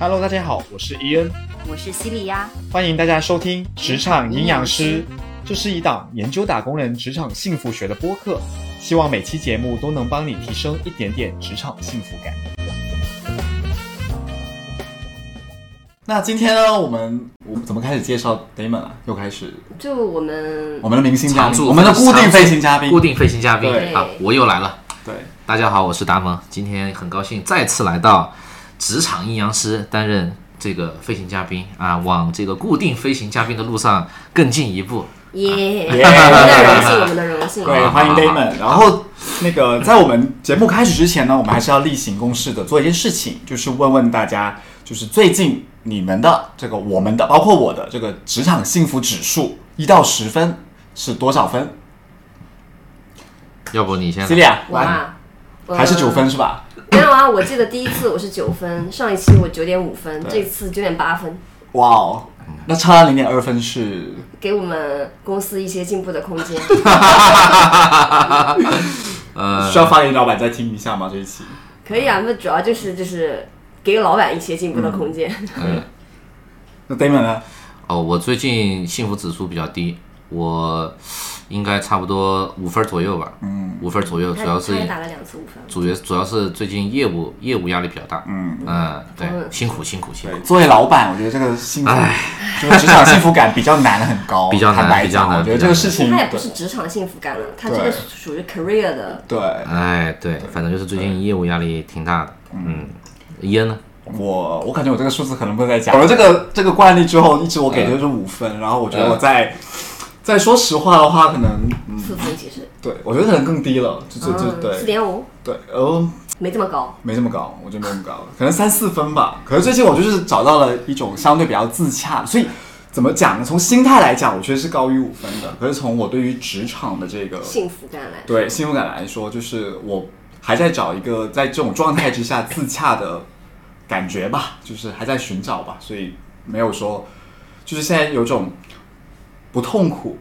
Hello，大家好，我是伊恩，我是西里呀，欢迎大家收听《职场营养师》，这是一档研究打工人职场幸福学的播客，希望每期节目都能帮你提升一点点职场幸福感。那今天呢，我们我们怎么开始介绍 Damon 啊？又开始就我们我们的明星嘉宾，常驻我们的固定飞行嘉宾，固定飞行嘉宾。对。啊，我又来了。对，大家好，我是达蒙，今天很高兴再次来到职场阴阳师担任这个飞行嘉宾啊，往这个固定飞行嘉宾的路上更进一步。耶，耶我们的荣幸，我们的荣幸。对，欢迎 Damon。然后 那个在我们节目开始之前呢，我们还是要例行公事的做一件事情，就是问问大家，就是最近你们的这个我们的，包括我的这个职场幸福指数一到十分是多少分要不你先？Celia，啊，我还是九分是吧？没有啊，我记得第一次我是九分，上一期我九点五分，这次九点八分，哇哦，那差零点二分是给我们公司一些进步的空间。呃需要发给老板再听一下吗？这一期？可以啊，那主要就是就是给老板一些进步的空间。嗯那 Damon 呢？哦，我最近幸福指数比较低，我应该差不多五分左右吧，嗯，五分左右，主要是打了两次五分。主要主要是最近业务业务压力比较大，嗯。嗯，对嗯，辛苦辛苦辛苦，。作为老板，我觉得这个幸福，就是职场幸福感比较难很高，比较难比较难我觉得这个事情，它也不是职场幸福感了，它这个对。属于 career 的。对。哎，对，反正就是最近业务压力挺大的。嗯，烟呢？我，我感觉我这个数字可能不能再讲。有了这个这个惯例之后，一直我给的就是五分，然后我觉得我再再说实话的话，可能嗯，四分其实，对我觉得可能更低了，就就就对，四对点五，对，哦，没这么高。没这么高，我觉得没这么高，可能三四分吧。可是最近我就是找到了一种相对比较自洽，所以怎么讲呢？从心态来讲，我觉得是高于五分的。可是从我对于职场的这个幸福感来说，对幸福感来说，就是我还在找一个在这种状态之下自洽的感觉吧，就是还在寻找吧，所以没有说，就是现在有种不痛苦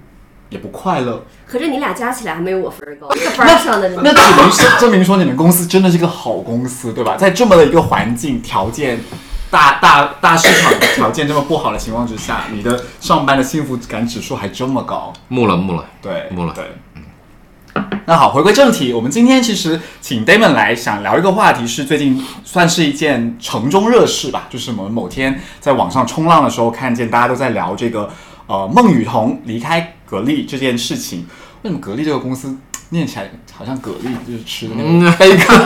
也不快乐，可是你俩加起来还没有我分儿高，一个班上的人。那只能是证明说你们公司真的是一个好公司，对吧？在这么的一个环境条件。大大大市场条件这么不好的情况之下，你的上班的幸福感指数还这么高，木了木了，对，木了对。那好，回归正题，我们今天其实请 Damon 来想聊一个话题，是最近算是一件城中热事吧，就是我们某天在网上冲浪的时候，看见大家都在聊这个呃孟雨桐离开格力这件事情。为什么格力这个公司 念起来好像蛤蜊，就是吃的那个贝壳？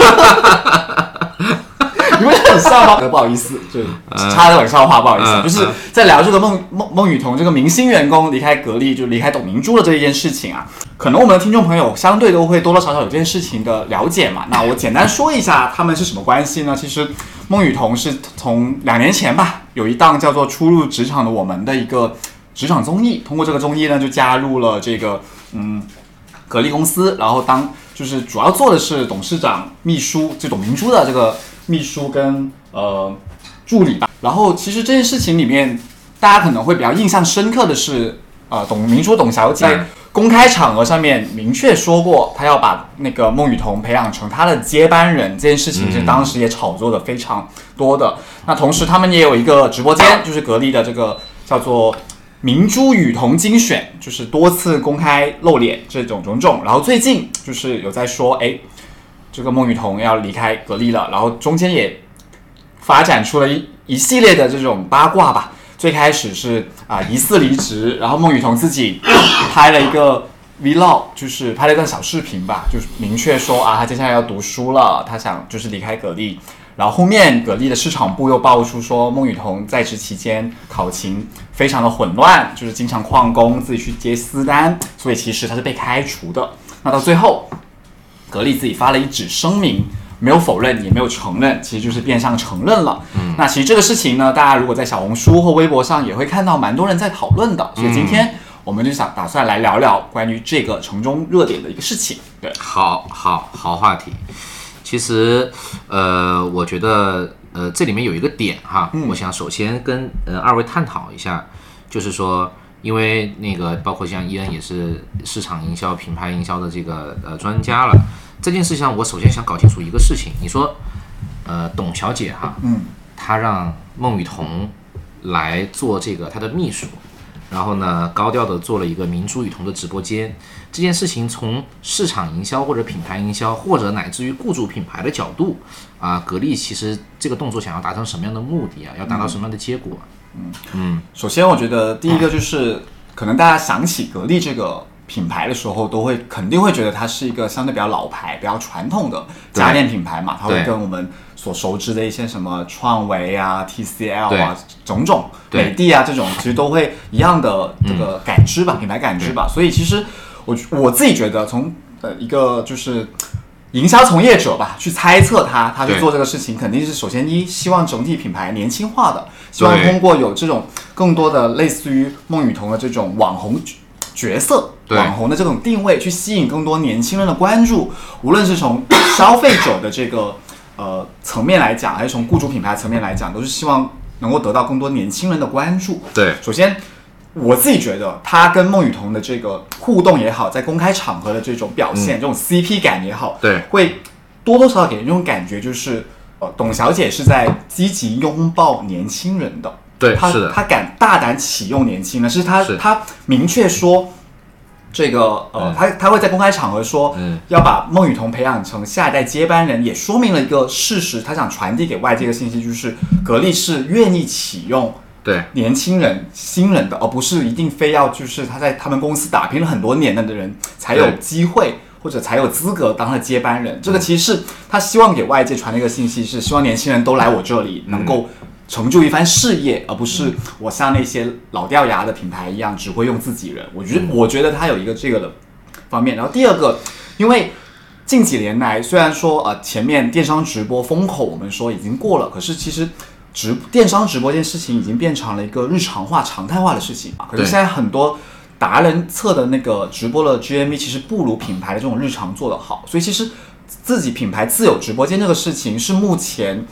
你们很像吗？呃不好意思，就插了冷笑话，不好意思，嗯就是在聊这个孟孟孟雨桐这个明星员工离开格力，就离开董明珠的这一件事情啊。可能我们的听众朋友相对都会多多少少有这件事情的了解嘛。那我简单说一下他们是什么关系呢？其实孟雨桐是从两年前吧，有一档叫做《初入职场的我们》的一个职场综艺，通过这个综艺呢，就加入了这个嗯格力公司，然后当就是主要做的是董事长秘书，就董明珠的这个秘书跟呃助理吧。然后其实这件事情里面，大家可能会比较印象深刻的是，呃，董明珠董小姐在公开场合上面明确说过，她要把那个孟雨桐培养成她的接班人，这件事情是当时也炒作的非常多的。那同时他们也有一个直播间，就是格力的这个叫做。明珠雨桐精选就是多次公开露脸这种种种，然后最近就是有在说，哎，这个孟雨桐要离开格力了，然后中间也发展出了一一系列的这种八卦吧。最开始是啊、疑似离职，然后孟雨桐自己拍了一个 vlog，就是拍了一段小视频吧，就是明确说啊，他接下来要读书了，他想就是离开格力。然后后面格力的市场部又爆出说，孟雨桐在职期间考勤非常的混乱，就是经常旷工，自己去接私单，所以其实他是被开除的。那到最后，格力自己发了一纸声明，没有否认，也没有承认，其实就是变相承认了。嗯，那其实这个事情呢，大家如果在小红书或微博上也会看到蛮多人在讨论的，所以今天我们就想打算来聊聊关于这个城中热点的一个事情。对，好好好话题。其实，呃，我觉得，呃，这里面有一个点哈，我想首先跟呃二位探讨一下，就是说，因为那个包括像伊恩也是市场营销、品牌营销的这个呃专家了，这件事情上，我首先想搞清楚一个事情，你说，呃，董小姐哈，嗯，她让孟雨桐来做这个她的秘书，然后呢，高调的做了一个明珠雨桐的直播间。这件事情从市场营销或者品牌营销，或者乃至于雇主品牌的角度啊，格力其实这个动作想要达成什么样的目的啊？要达到什么样的结果？嗯嗯首先，我觉得第一个就是，可能大家想起格力这个品牌的时候，都会肯定会觉得它是一个相对比较老牌、比较传统的家电品牌嘛，它会跟我们所熟知的一些什么创维啊、TCL 啊、种种美的啊这种，其实都会一样的这个感知吧，品牌感知吧。所以其实我我自己觉得，从呃一个就是。营销从业者吧，去猜测他，他去做这个事情，肯定是首先一希望整体品牌年轻化的，希望通过有这种更多的类似于孟雨桐的这种网红角角色、对网红的这种定位，去吸引更多年轻人的关注。无论是从 消费者的这个呃层面来讲，还是从雇主品牌层面来讲，都是希望能够得到更多年轻人的关注。对首先，我自己觉得他跟孟雨桐的这个互动也好，在公开场合的这种表现，这种 CP 感也好，嗯对会多多少少给人一种感觉，就是呃，董小姐是在积极拥抱年轻人的。她对是的她敢大胆启用年轻人，是她是她明确说。这个呃嗯，她她会在公开场合说，嗯。要把孟雨桐培养成下一代接班人，也说明了一个事实，他想传递给外界的信息就是，格力是愿意启用对。年轻人、新人的，而不是一定非要就是他在他们公司打拼了很多年的人才有机会或者才有资格当他的接班人。这个其实是他希望给外界传的一个信息，是希望年轻人都来我这里能够成就一番事业，而不是我像那些老掉牙的品牌一样只会用自己人。我觉得，我觉得他有一个这个的方面。然后第二个，因为近几年来，虽然说呃前面电商直播风口我们说已经过了，可是其实直电商直播这件事情已经变成了一个日常化、常态化的事情啊。可是现在很多达人测的那个直播的 GMV 其实不如品牌的这种日常做得好，所以其实自己品牌自有直播间这个事情是目前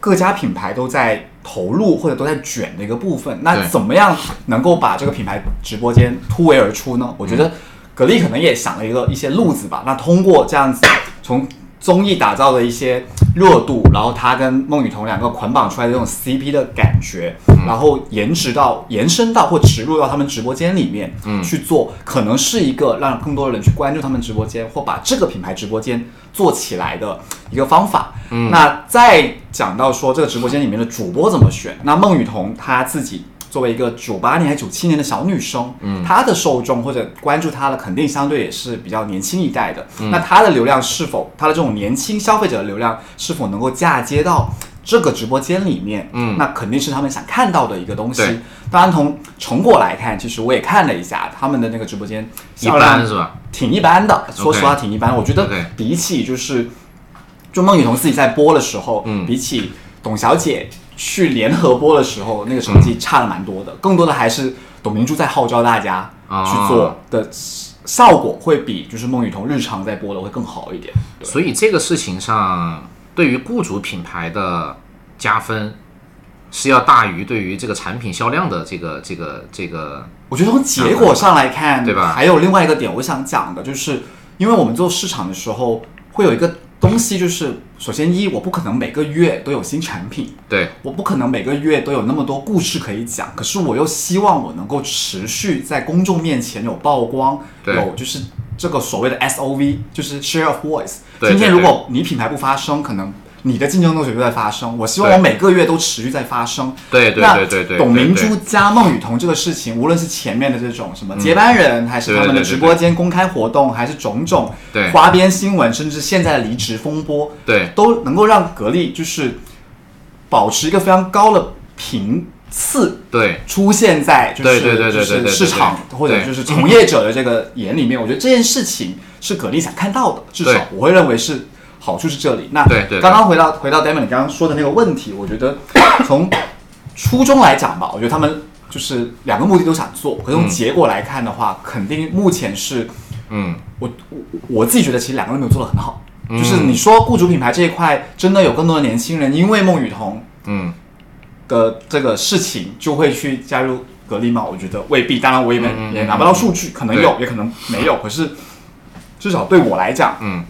各各家品牌都在投入或者都在卷的一个部分。那怎么样能够把这个品牌直播间突围而出呢？我觉得格力可能也想了一个一些路子吧。那通过这样子从综艺打造的一些热度，然后他跟孟雨桐两个捆绑出来的这种 CP 的感觉，然后延迟到延伸到或植入到他们直播间里面，嗯去做，可能是一个让更多的人去关注他们直播间或把这个品牌直播间做起来的一个方法。嗯，那再讲到说这个直播间里面的主播怎么选，那孟雨桐他自己。作为一个九八年还是九七年的小女生，嗯，她的受众或者关注她的肯定相对也是比较年轻一代的。那她的流量是否，她的这种年轻消费者的流量是否能够嫁接到这个直播间里面？嗯那肯定是他们想看到的一个东西对。当然，从成果来看，其实我也看了一下他们的那个直播间一般是吧？挺一般的，说实话挺一般。我觉得比起就是，就孟雨桐自己在播的时候，嗯比起董小姐去联合播的时候，那个成绩差了蛮多的。更多的还是董明珠在号召大家去做的效果，会比就是孟雨桐日常在播的会更好一点。所以这个事情上，对于雇主品牌的加分是要大于对于这个产品销量的这个这个这个我觉得从结果上来看，对吧还有另外一个点，我想讲的就是，因为我们做市场的时候，会有一个东西，就是首先一，我不可能每个月都有新产品，对。我不可能每个月都有那么多故事可以讲，可是我又希望我能够持续在公众面前有曝光，对。有就是这个所谓的 SOV，就是 share of voice。今天如果你品牌不发声，可能你的竞争对手就在发生。我希望我每个月都持续在发生。对对对对对，董明珠加孟雨桐这个事情，无论是前面的这种什么接班人，还是他们的直播间公开活动，还是种种花边新闻，甚至现在的离职风波，对。都能够让格力就是保持一个非常高的频次对。出现在就是就是市场或者就是从业者的这个眼里面，我觉得这件事情是格力想看到的，至少我会认为是好处是这里。那对对对刚刚回到回到 Damon 你刚刚说的那个问题，我觉得 从初衷来讲吧，我觉得他们就是两个目的都想做，可是从嗯结果来看的话，肯定目前是嗯我我我自己觉得其实两个人没有做的很好。嗯就是你说雇主品牌这一块，真的有更多的年轻人因为孟雨桐嗯的这个事情就会去加入格力吗？我觉得未必。当然我也没、也拿不到数据，可能有，也可能没有。可是至少对我来讲，嗯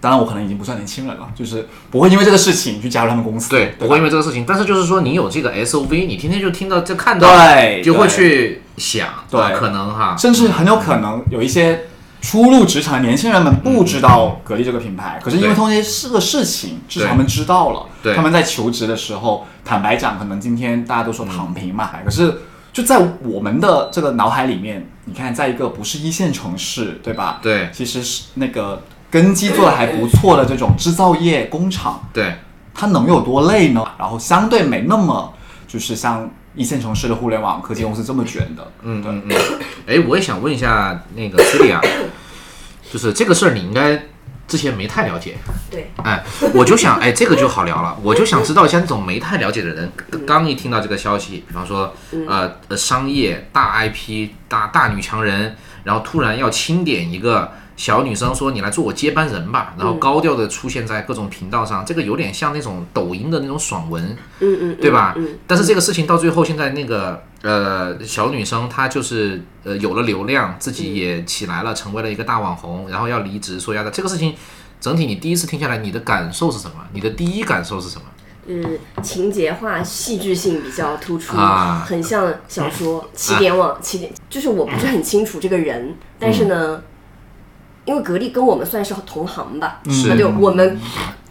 当然我可能已经不算年轻人了，就是不会因为这个事情去加入他们公司，对，不会因为这个事情，但是就是说你有这个 SOV，你天天就听到就看到，对就会去想，对。啊可能哈，甚至很有可能有一些初入职场的年轻人们不知道格力这个品牌，可是因为通过这个事情，至少他们知道了。对。他们在求职的时候，坦白讲，可能今天大家都说躺平嘛，可是就在我们的这个脑海里面，你看，在一个不是一线城市，对吧？对。其实是那个根基做的还不错的这种制造业工厂，对，它能有多累呢？然后相对没那么就是像一线城市的互联网科技公司这么卷的，嗯嗯嗯，哎，我也想问一下那个 c e l i a 就是这个事儿你应该之前没太了解，对，哎，我就想，哎，这个就好聊了。我就想知道，像这种没太了解的人，刚一听到这个消息，比方说，呃呃，商业大 IP 大大女强人，然后突然要清点一个小女生，说你来做我接班人吧，然后高调的出现在各种频道上，这个有点像那种抖音的那种爽文，嗯嗯，对吧？嗯，但是这个事情到最后，现在那个呃小女生她就是呃有了流量，自己也起来了，成为了一个大网红，然后要离职，说要的这个事情，整体你第一次听下来，你的感受是什么？你的第一感受是什么？嗯，情节化、戏剧性比较突出，啊很像小说《起点网》起点，就是我不是很清楚这个人，但是呢，因为格力跟我们算是同行吧，是那就我们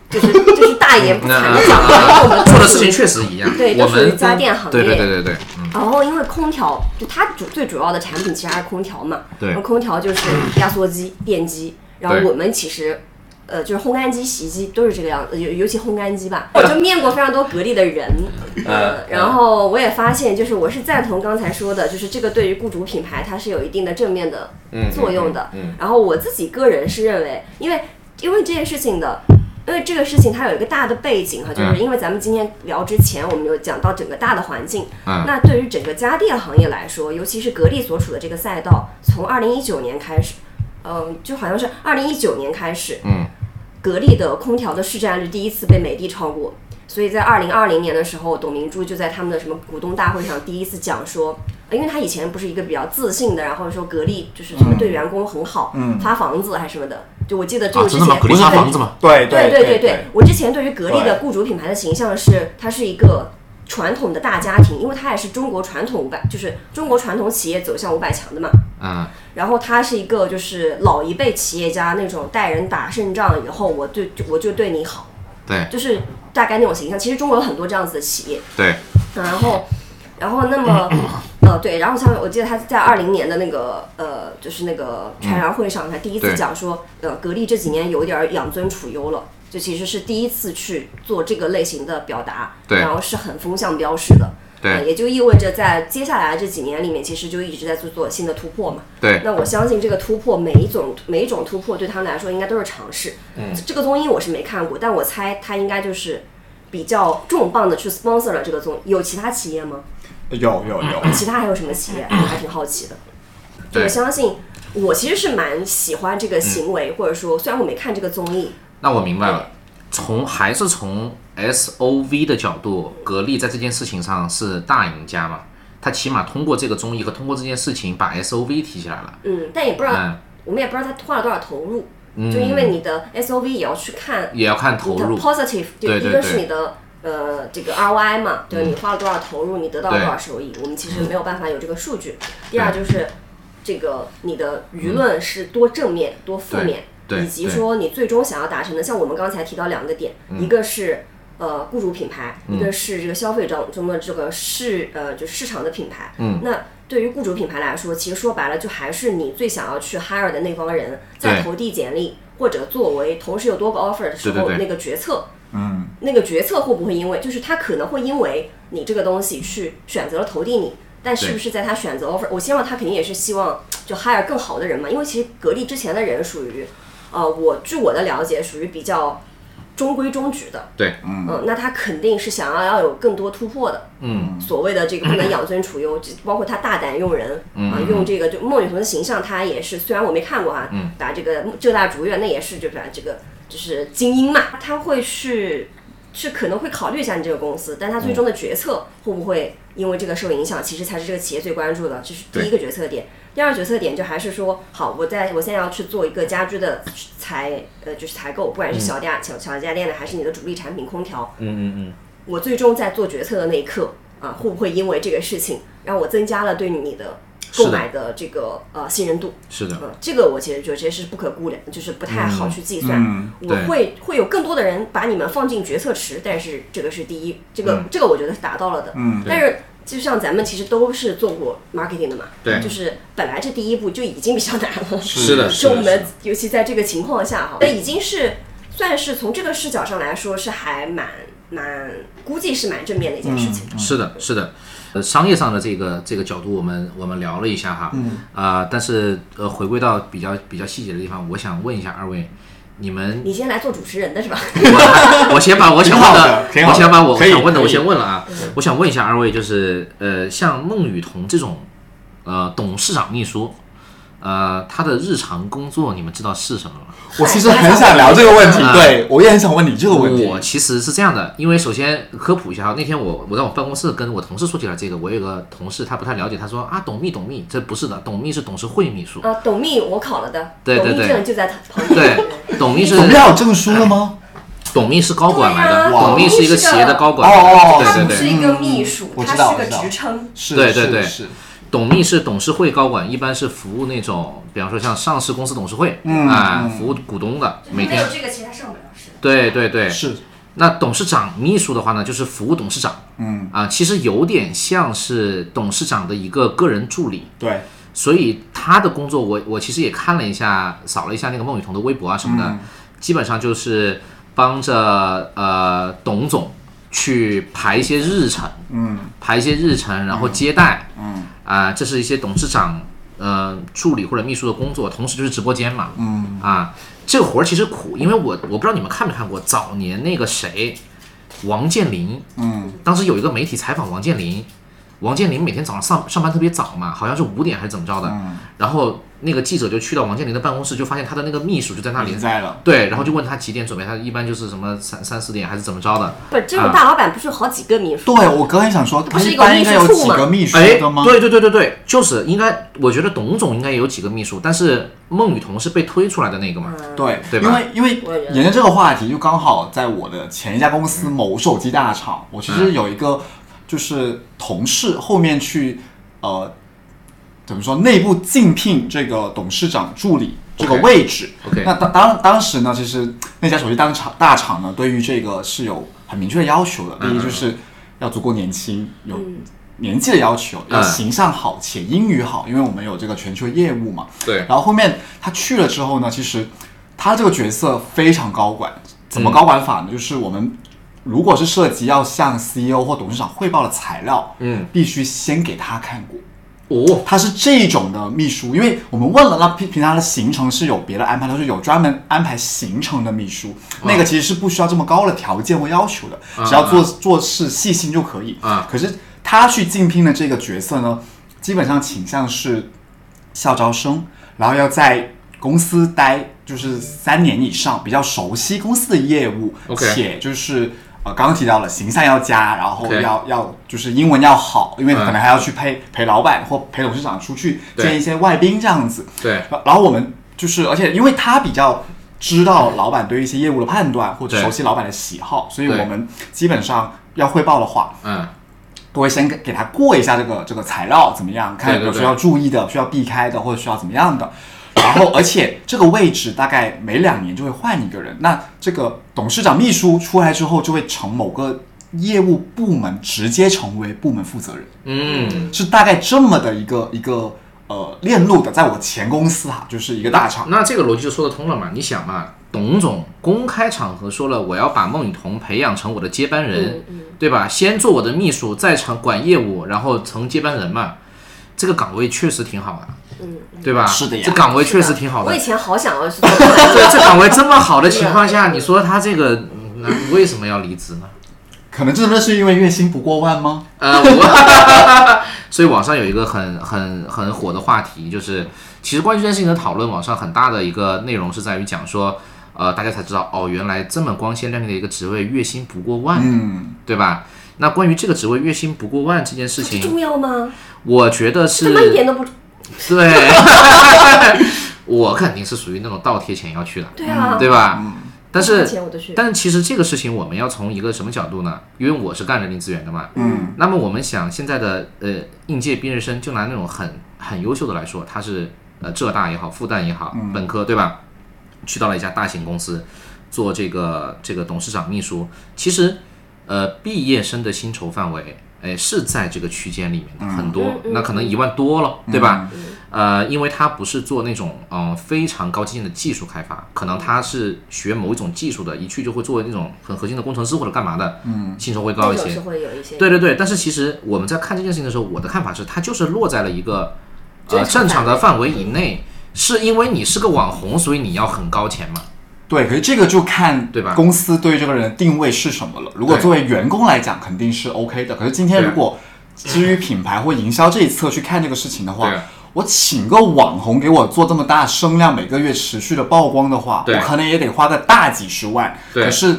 就是就是大言不惭的讲，我们做的事情确实一样，对都属于家电行对对业。对对对，嗯，然后因为空调，就它主最主要的产品其实还是空调嘛。对。空调就是压缩机、电机，然后我们其实。呃，就是烘干机、洗衣机都是这个样子，尤尤其烘干机吧，我就面过非常多格力的人，呃，然后我也发现，就是我是赞同刚才说的，就是这个对于雇主品牌它是有一定的正面的嗯作用的。嗯嗯然后我自己个人是认为，因为因为这件事情的，因为这个事情它有一个大的背景哈，就是嗯因为咱们今天聊之前，我们有讲到整个大的环境。嗯那对于整个家电行业来说，尤其是格力所处的这个赛道，从二零一九年开始，嗯、就好像是二零一九年开始，嗯，格力的空调的市占率第一次被美的超过。所以在二零二零年的时候，董明珠就在他们的什么股东大会上第一次讲说，呃因为他以前不是一个比较自信的，然后说格力就是什么对员工很好，嗯发房子还是什么的。就我记得这啊，个之前、真的吗？格力发房子嘛？对对对对对，我之前对于格力的雇主品牌的形象是，它是一个传统的大家庭，因为它也是中国传统五百，就是中国传统企业走向五百强的嘛。嗯，然后他是一个就是老一辈企业家那种带人打胜仗以后，我对就我就对你好，对。就是大概那种形象。其实中国有很多这样子的企业，对，然后，然后那么，呃，对，然后像我记得他在二零年的那个呃，就是那个全员会上，他第一次讲说，呃，格力这几年有点儿养尊处优了，就其实是第一次去做这个类型的表达，对然后是很风向标式的。对呃也就意味着在接下来这几年里面，其实就一直在做做新的突破嘛。对那我相信这个突破，每一种每一种突破对他们来说应该都是尝试。嗯，这个综艺我是没看过，但我猜他应该就是比较重磅的去 sponsor 了这个综艺。有其他企业吗？有有有，其他还有什么企业？我还挺好奇的。对我相信，我其实是蛮喜欢这个行为，或者说虽然我没看这个综艺，那我明白了。从还是从 S O V 的角度，格力在这件事情上是大赢家嘛？他起码通过这个综艺和通过这件事情把 S O V 提起来了。嗯，但也不知道，嗯我们也不知道他花了多少投入，就因为你的 SOV 也要去看也要看投入。positive，对对一个是你的呃这个 ROI 嘛，对你花了多少投入，你得到了多少收益，我们其实没有办法有这个数据。第二就是这个你的舆论是多正面多负面，对对以及说你最终想要达成的，像我们刚才提到两个点，嗯。一个是。呃，雇主品牌，一个是这个消费者中的这个市呃，就市场的品牌。嗯，那对于雇主品牌来说，其实说白了，就还是你最想要去 hire 的那帮人，在投递简历或者作为同时有多个 offer 的时候，那个决策嗯，那个决策会不会因为，就是他可能会因为你这个东西去选择了投递你，但是不是在他选择 offer，我希望他肯定也是希望就 hire 更好的人嘛，因为其实格力之前的人属于，呃，我据我的了解属于比较中规中矩的，对，嗯，那他肯定是想要要有更多突破的，嗯，所谓的这个不能养尊处优，包括他大胆用人，嗯啊，用这个就孟雨桐的形象，他也是，虽然我没看过哈，嗯打这个浙大竹院，那也是就把这个就是精英嘛，他会去是可能会考虑一下你这个公司，但他最终的决策会不会因为这个受影响，其实才是这个企业最关注的，这是第一个决策点。第二个决策点就还是说，好，我在我现在要去做一个家居的采呃就是采购，不管是小家小小家电的，还是你的主力产品空调，嗯嗯嗯，我最终在做决策的那一刻啊，会不会因为这个事情让我增加了对你的购买的这个呃信任度？是的，嗯，这个我其实觉得这是不可估量，就是不太好去计算。嗯。我对会会有更多的人把你们放进决策池，但是这个是第一，这个、这个我觉得是达到了的。嗯。但是就像咱们其实都是做过 marketing 的嘛，对就是本来这第一步就已经比较难了。是的，是的，是就我们尤其在这个情况下哈，那已经是算是从这个视角上来说是还蛮蛮估计是蛮正面的一件事情。是的，是的。呃，商业上的这个这个角度，我们我们聊了一下哈，嗯，啊、但是呃，回归到比较比较细节的地方，我想问一下二位，你们你先来做主持人的是吧？我 我先把我想问的的我先把我想问的我先问了啊。我想问一下二位，就是呃，像孟雨桐这种呃董事长秘书，呃，他的日常工作你们知道是什么吗？我其实很想聊这个问题，啊。对我也很想问你这个问题。我其实是这样的，因为首先科普一下哈，那天我我在我办公室跟我同事说起来这个，我有个同事他不太了解，他说啊，董秘董秘，这不是的，董秘是董事会秘书，呃，董秘我考了的，董秘对对对证就在他旁边。对，董秘是总要有证书了吗？董秘是高管来的，董秘是一个企业的高管，哦哦哦对对对，是一个秘书，他是个职称。是，对对对。是是董秘是董事会高管，一般是服务那种，比方说像上市公司董事会，嗯。啊、嗯服务股东的，每天，这个，其实他上不了市。对对对，是，那董事长秘书的话呢，就是服务董事长，嗯，啊、其实有点像是董事长的一个个人助理，对，所以他的工作我我其实也看了一下，扫了一下那个孟雨桐的微博啊什么的，嗯。基本上就是帮着呃董总去排一些日程，嗯。排一些日程，然后接待，嗯啊、这是一些董事长呃助理或者秘书的工作，同时就是直播间嘛，嗯。啊，这个活儿其实苦，因为我我不知道你们看没看过早年那个谁，王健林，嗯。当时有一个媒体采访王健林，王健林每天早上上上班特别早嘛，好像是五点还是怎么着的，嗯，然后那个记者就去到王健林的办公室，就发现他的那个秘书就在那里。你，在了，对，然后就问他几点准备，他一般就是什么三三四点还是怎么着的，不是这种大老板，不是有好几个秘书？对我刚才想说，他一不是一般应该有几个秘书吗？，对对对对对，就是应该，我觉得董总应该也有几个秘书，但是孟雨桐是被推出来的那个嘛，对，对吧？因为因为我也。觉得沿着这个话题，就刚好在我的前一家公司某手机大厂，我其实有一个就是同事后面去呃怎么说内部竞聘这个董事长助理这个位置。OK 那当当当时呢，其实那家手机当厂大厂呢，对于这个是有很明确的要求的。嗯第一就是要足够年轻，有年纪的要求，要嗯形象好且英语好，因为我们有这个全球业务嘛。对，然后后面他去了之后呢，其实他这个角色非常高管，怎么高管法呢？就是我们如果是涉及要向 CEO 或董事长汇报的材料，嗯，必须先给他看过。哦，他是这种的秘书，因为我们问了，那平平常的行程是有别的安排，他是有专门安排行程的秘书，那个其实是不需要这么高的条件或要求的，只要做做事细心就可以。啊。可是他去竞聘的这个角色呢，基本上倾向是校招生，然后要在公司待就是三年以上，比较熟悉公司的业务且就是呃刚刚提到了形象要佳，然后要要就是英文要好，因为嗯可能还要去陪陪老板或陪董事长出去见一些外宾这样子。对，然然后我们就是，而且因为他比较知道老板对于一些业务的判断，或者熟悉老板的喜好，所以我们基本上要汇报的话，嗯，都会先给给他过一下这个这个材料怎么样，看有需要注意的、需要避开的，或者需要怎么样的。然后，而且这个位置大概每两年就会换一个人。那这个董事长秘书出来之后，就会成某个业务部门直接成为部门负责人，嗯，是大概这么的一个一个呃链路的。在我前公司哈，就是一个大厂。那这个逻辑就说得通了嘛？你想嘛，董总公开场合说了，我要把孟雨桐培养成我的接班人，对吧？先做我的秘书，再成管业务，然后成接班人嘛。这个岗位确实挺好的，对吧？是的呀这岗位确实挺好的我以。前好想要去做这对，这岗位这么好的 情况下，你说他这个，为什么要离职呢？可能真的是因为月薪不过万吗？呃，我 所以网上有一个很很很火的话题，就是其实关于这件事情的讨论，网上很大的一个内容是在于讲说，呃，大家才知道哦，原来这么光鲜亮丽的一个职位，月薪不过万，嗯，对吧？那关于这个职位月薪不过万这件事情，重要吗？我觉得他妈一点是都不对，我肯定是属于那种倒贴钱要去的，对啊，对吧？但是。但是其实这个事情我们要从一个什么角度呢？因为我是干人力资源的嘛，嗯，那么我们想现在的呃应届毕业生，就拿那种很很优秀的来说，他是呃浙大也好，复旦也好，本科对吧？去到了一家大型公司做这个这个董事长秘书，其实呃毕业生的薪酬范围。哎，是在这个区间里面的很多，那可能一万多了，对吧？呃，因为他不是做那种嗯、呃非常高精尖的技术开发，可能他是学某一种技术的，一去就会作为那种很核心的工程师或者干嘛的，嗯，薪酬会高一些是。会有一些对对对，但是其实我们在看这件事情的时候，我的看法是，它就是落在了一个呃正常正常的范围以内，是因为你是个网红，所以你要很高钱嘛？对，可是这个就看对吧公司对这个人的定位是什么了。如果作为员工来讲，肯定是 OK 的。可是今天如果基于品牌或营销这一侧去看这个事情的话，我请个网红给我做这么大声量，每个月持续的曝光的话，我可能也得花个大几十万。对可是，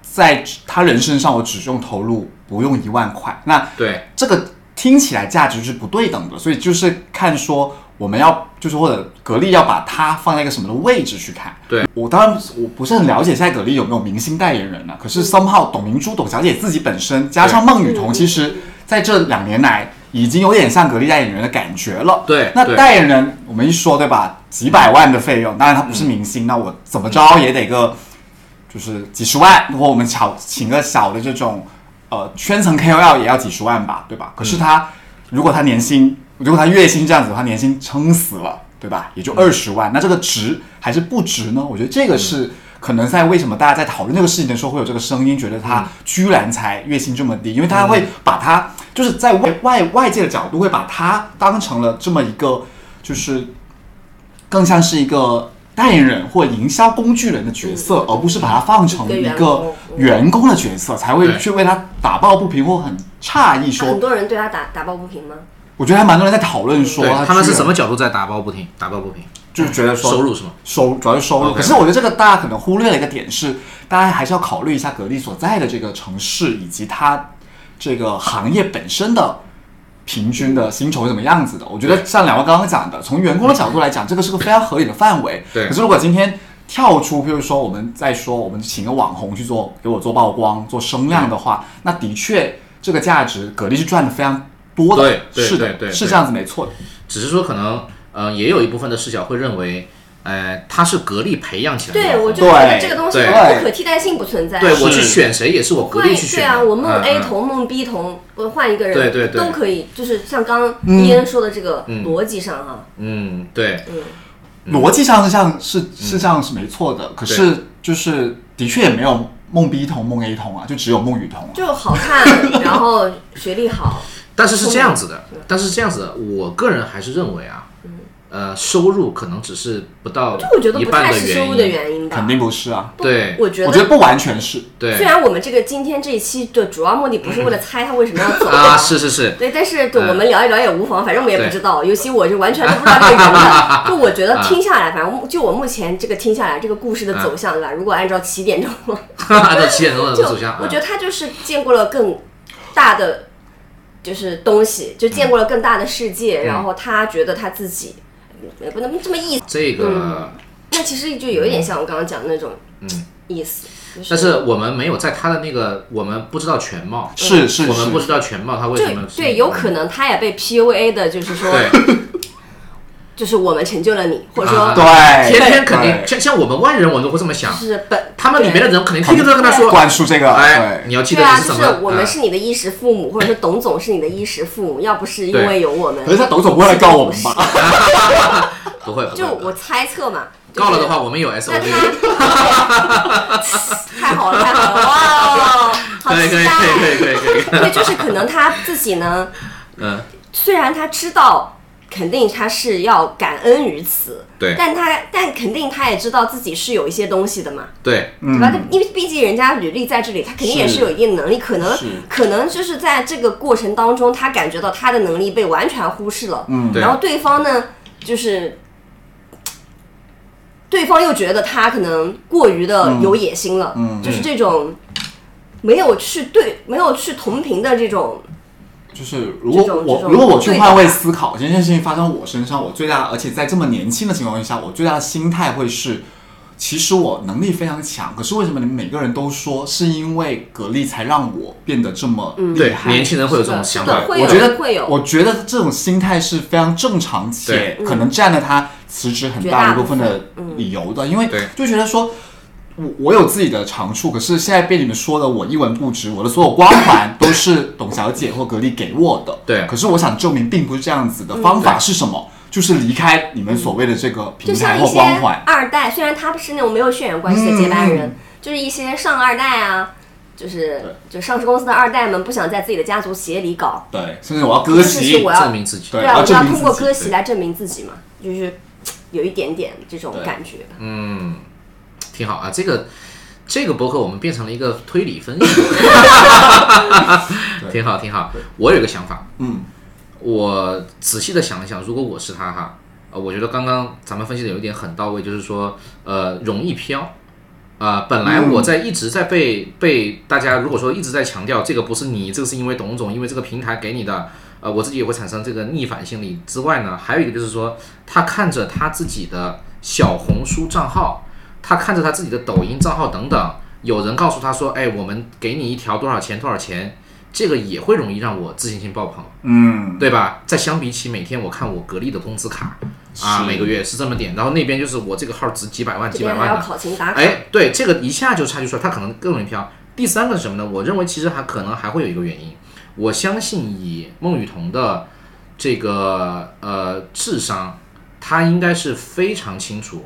在他人身上，我只用投入不用一万块，那对这个听起来价值是不对等的，所以就是看说我们要就是或者格力要把它放在一个什么的位置去看。对我当然我不是很了解现在格力有没有明星代言人呢、可是 somehow 董明珠董小姐自己本身加上孟雨桐，其实在这两年来已经有点像格力代言人的感觉了。对对那代言人我们一说对吧，几百万的费用，当然他不是明星，那我怎么着也得个就是几十万，如果我们巧请个小的这种呃圈层 KOL 也要几十万吧，对吧？可是他、如果他年薪，如果他月薪这样子，他年薪撑死了，对吧？也就二十万，那这个值还是不值呢？我觉得这个是。可能在为什么大家在讨论这个事情的时候会有这个声音，觉得他居然才月薪这么低，因为他会把他就是在外外外界的角度会把他当成了这么一个就是更像是一个代言人或营销工具人的角色，而不是把他放成一一个员工的角色，才会去为他打抱不平或很诧异说很。多人对他打打抱不平吗？我觉得还蛮多人在讨论说对，他们是什么角度在打抱不平？打抱不平，就是觉得说收入是吗？收主要是收入。可是我觉得这个大家可能忽略了一个点是，大家还是要考虑一下格力所在的这个城市以及它这个行业本身的平均的薪酬是怎么样子的。我觉得像两位刚刚讲的，从员工的角度来讲，这个是个非常合理的范围。对可是如果今天跳出，譬如说我们在说我们请个网红去做给我做曝光、做声量的话，那的确这个价值格力是赚的非常多的。对对是的，对对是这样子没错的。只是说可能呃也有一部分的视角会认为，呃，他是格力培养起来的对，我就觉得这个东西不可替代性不存在。对我去选谁也是我格力去选。对啊，我梦嗯 A 嗯同梦 B 同，我换一个人，对对对都可以。就是像刚刚伊恩说的这个嗯逻辑上哈，嗯，对，嗯，逻辑上是这样，是是这样是没错的。可是就是的确也没有梦 B 同梦 A 同啊，就只有梦雨同啊。就好看，然后学历好，但是是这样子的，但是是这样子的，我个人还是认为啊，呃，收入可能只是不到就我觉得不半太是收入的原因。原因吧。肯定不是啊，对我觉得我觉得不完全是。对虽然我们这个今天这一期的主要目的不是为了猜他为什么要走 啊，是是是，对，但是对嗯我们聊一聊也无妨，反正我们也不知道，尤其我就完全都不知道这个人的。就我觉得听下来，反正就我目前这个听下来，这个故事的走向，对吧？如果按照起点钟，按照七点钟的就走向，我觉得他就是见过了更大的就是东西，就见过了更大的世界，然后他觉得他自己也不能这么意思。这个，那其实就有一点像我刚刚讲的那种意思，就是但是我们没有在他的那个，我们不知道全貌，是是我们不，知道全貌，他为什么对，有可能他也被 PUA 的，就是说，对 就是我们成就了你，或者说啊对，天天肯定像像我们外人，我们都会这么想，是本他们里面的人肯定天天都在跟他说，灌输这个，哎，你，要记对啊，就是我们啊是你的衣食父母，或者说董总是你的衣食父母，要不是因为有我们，可是他董总不会来告我们吧？不会，不会。就我猜测嘛。告了的话，我们有 SOP，他太好了，太好了，哇，好可以！可以可以可以可以，对，就是可能他自己呢，嗯，虽然他知道肯定他是要感恩于此，对。但他但肯定他也知道自己是有一些东西的嘛，对，对吧？因为毕竟人家履历在这里，他肯定也是有一定能力，可能可能就是在这个过程当中，他感觉到他的能力被完全忽视了，嗯。然后对方呢，就是对方又觉得他可能过于的有野心了，嗯。就是这种没有去对没有去同频的这种就是如果我如果我去换位思考，这件事情发生我身上，我最大而且在这么年轻的情况下，我最大的心态会是。其实我能力非常强，可是为什么你们每个人都说是因为格力才让我变得这么厉对，害？年轻人会有这种是想法。的会有我觉得会有我觉得这种心态是非常正常且可能占了他辞职很大一部分的理由的，因为就觉得说。我我有自己的长处，可是现在被你们说的我一文不值，我的所有光环都是董小姐或格力给我的。对可是我想证明并不是这样子的，方法是什么？就是离开你们所谓的这个平台或就像一些光环。二代，虽然他不是那种没有血缘关系的接班人，就是一些上二代啊，就是就上市公司的二代们不想在自己的家族企业里搞，对，甚至我要割席我。要证明自己。对我要通过割席来证明自己嘛，就是有一点点这种感觉。嗯，挺好啊。这个这个博客我们变成了一个推理分析，挺好挺好。我有一个想法，嗯，我仔细的想了想，如果我是他哈，呃，我觉得刚刚咱们分析的有一点很到位，就是说，呃，容易飘。啊、本来我在一直在被、被大家如果说一直在强调这个不是你，这个是因为董总，因为这个平台给你的，呃，我自己也会产生这个逆反心理之外呢，还有一个就是说，他看着他自己的小红书账号，他看着他自己的抖音账号等等，有人告诉他说，哎，我们给你一条多少钱多少钱，这个也会容易让我自信心爆棚。嗯，对吧？再相比起每天我看我格力的工资卡啊，每个月是这么点，然后那边就是我这个号值几百万、几百万的，哎，对，这个一下就差距出来，他可能更容易飘。第三个是什么呢？我认为其实还可能还会有一个原因，我相信以孟雨桐的这个呃智商，他应该是非常清楚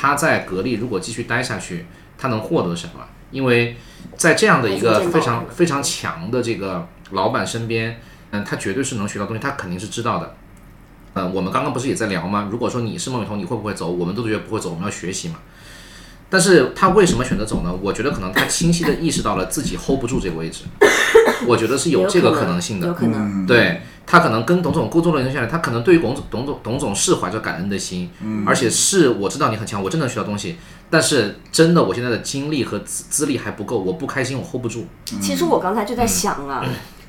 他在格力如果继续待下去，他能获得什么，因为在这样的一个非常非常强的这个老板身边，嗯，他绝对是能学到东西，他肯定是知道的。呃，我们刚刚不是也在聊吗？如果说你是孟雨桐，你会不会走？我们都觉得不会走，我们要学习嘛。但是他为什么选择走呢？我觉得可能他清晰的意识到了自己 hold 不住这个位置，我觉得是有这个可能性的有。可能。对他可能跟董总沟通了一段下来，他可能对于董总董总董总是怀着感恩的心，而且是我知道你很强，我真的学到东西，但是真的我现在的精力和资资历还不够，我不开心，我 hold 不住。其实我刚才就在想啊，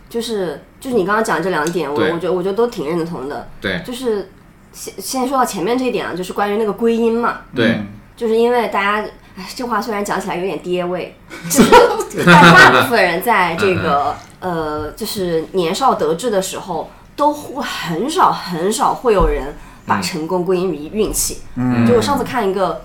就是就是你刚刚讲这两点，我我觉得我觉得都挺认同的。对。就是先先说到前面这一点啊，就是关于那个归因嘛，对，就是因为大家，哎，这话虽然讲起来有点爹味，就是 但大部分人在这个呃，就是年少得志的时候，都会很少很少会有人把成功归因于运气。嗯，就我上次看一个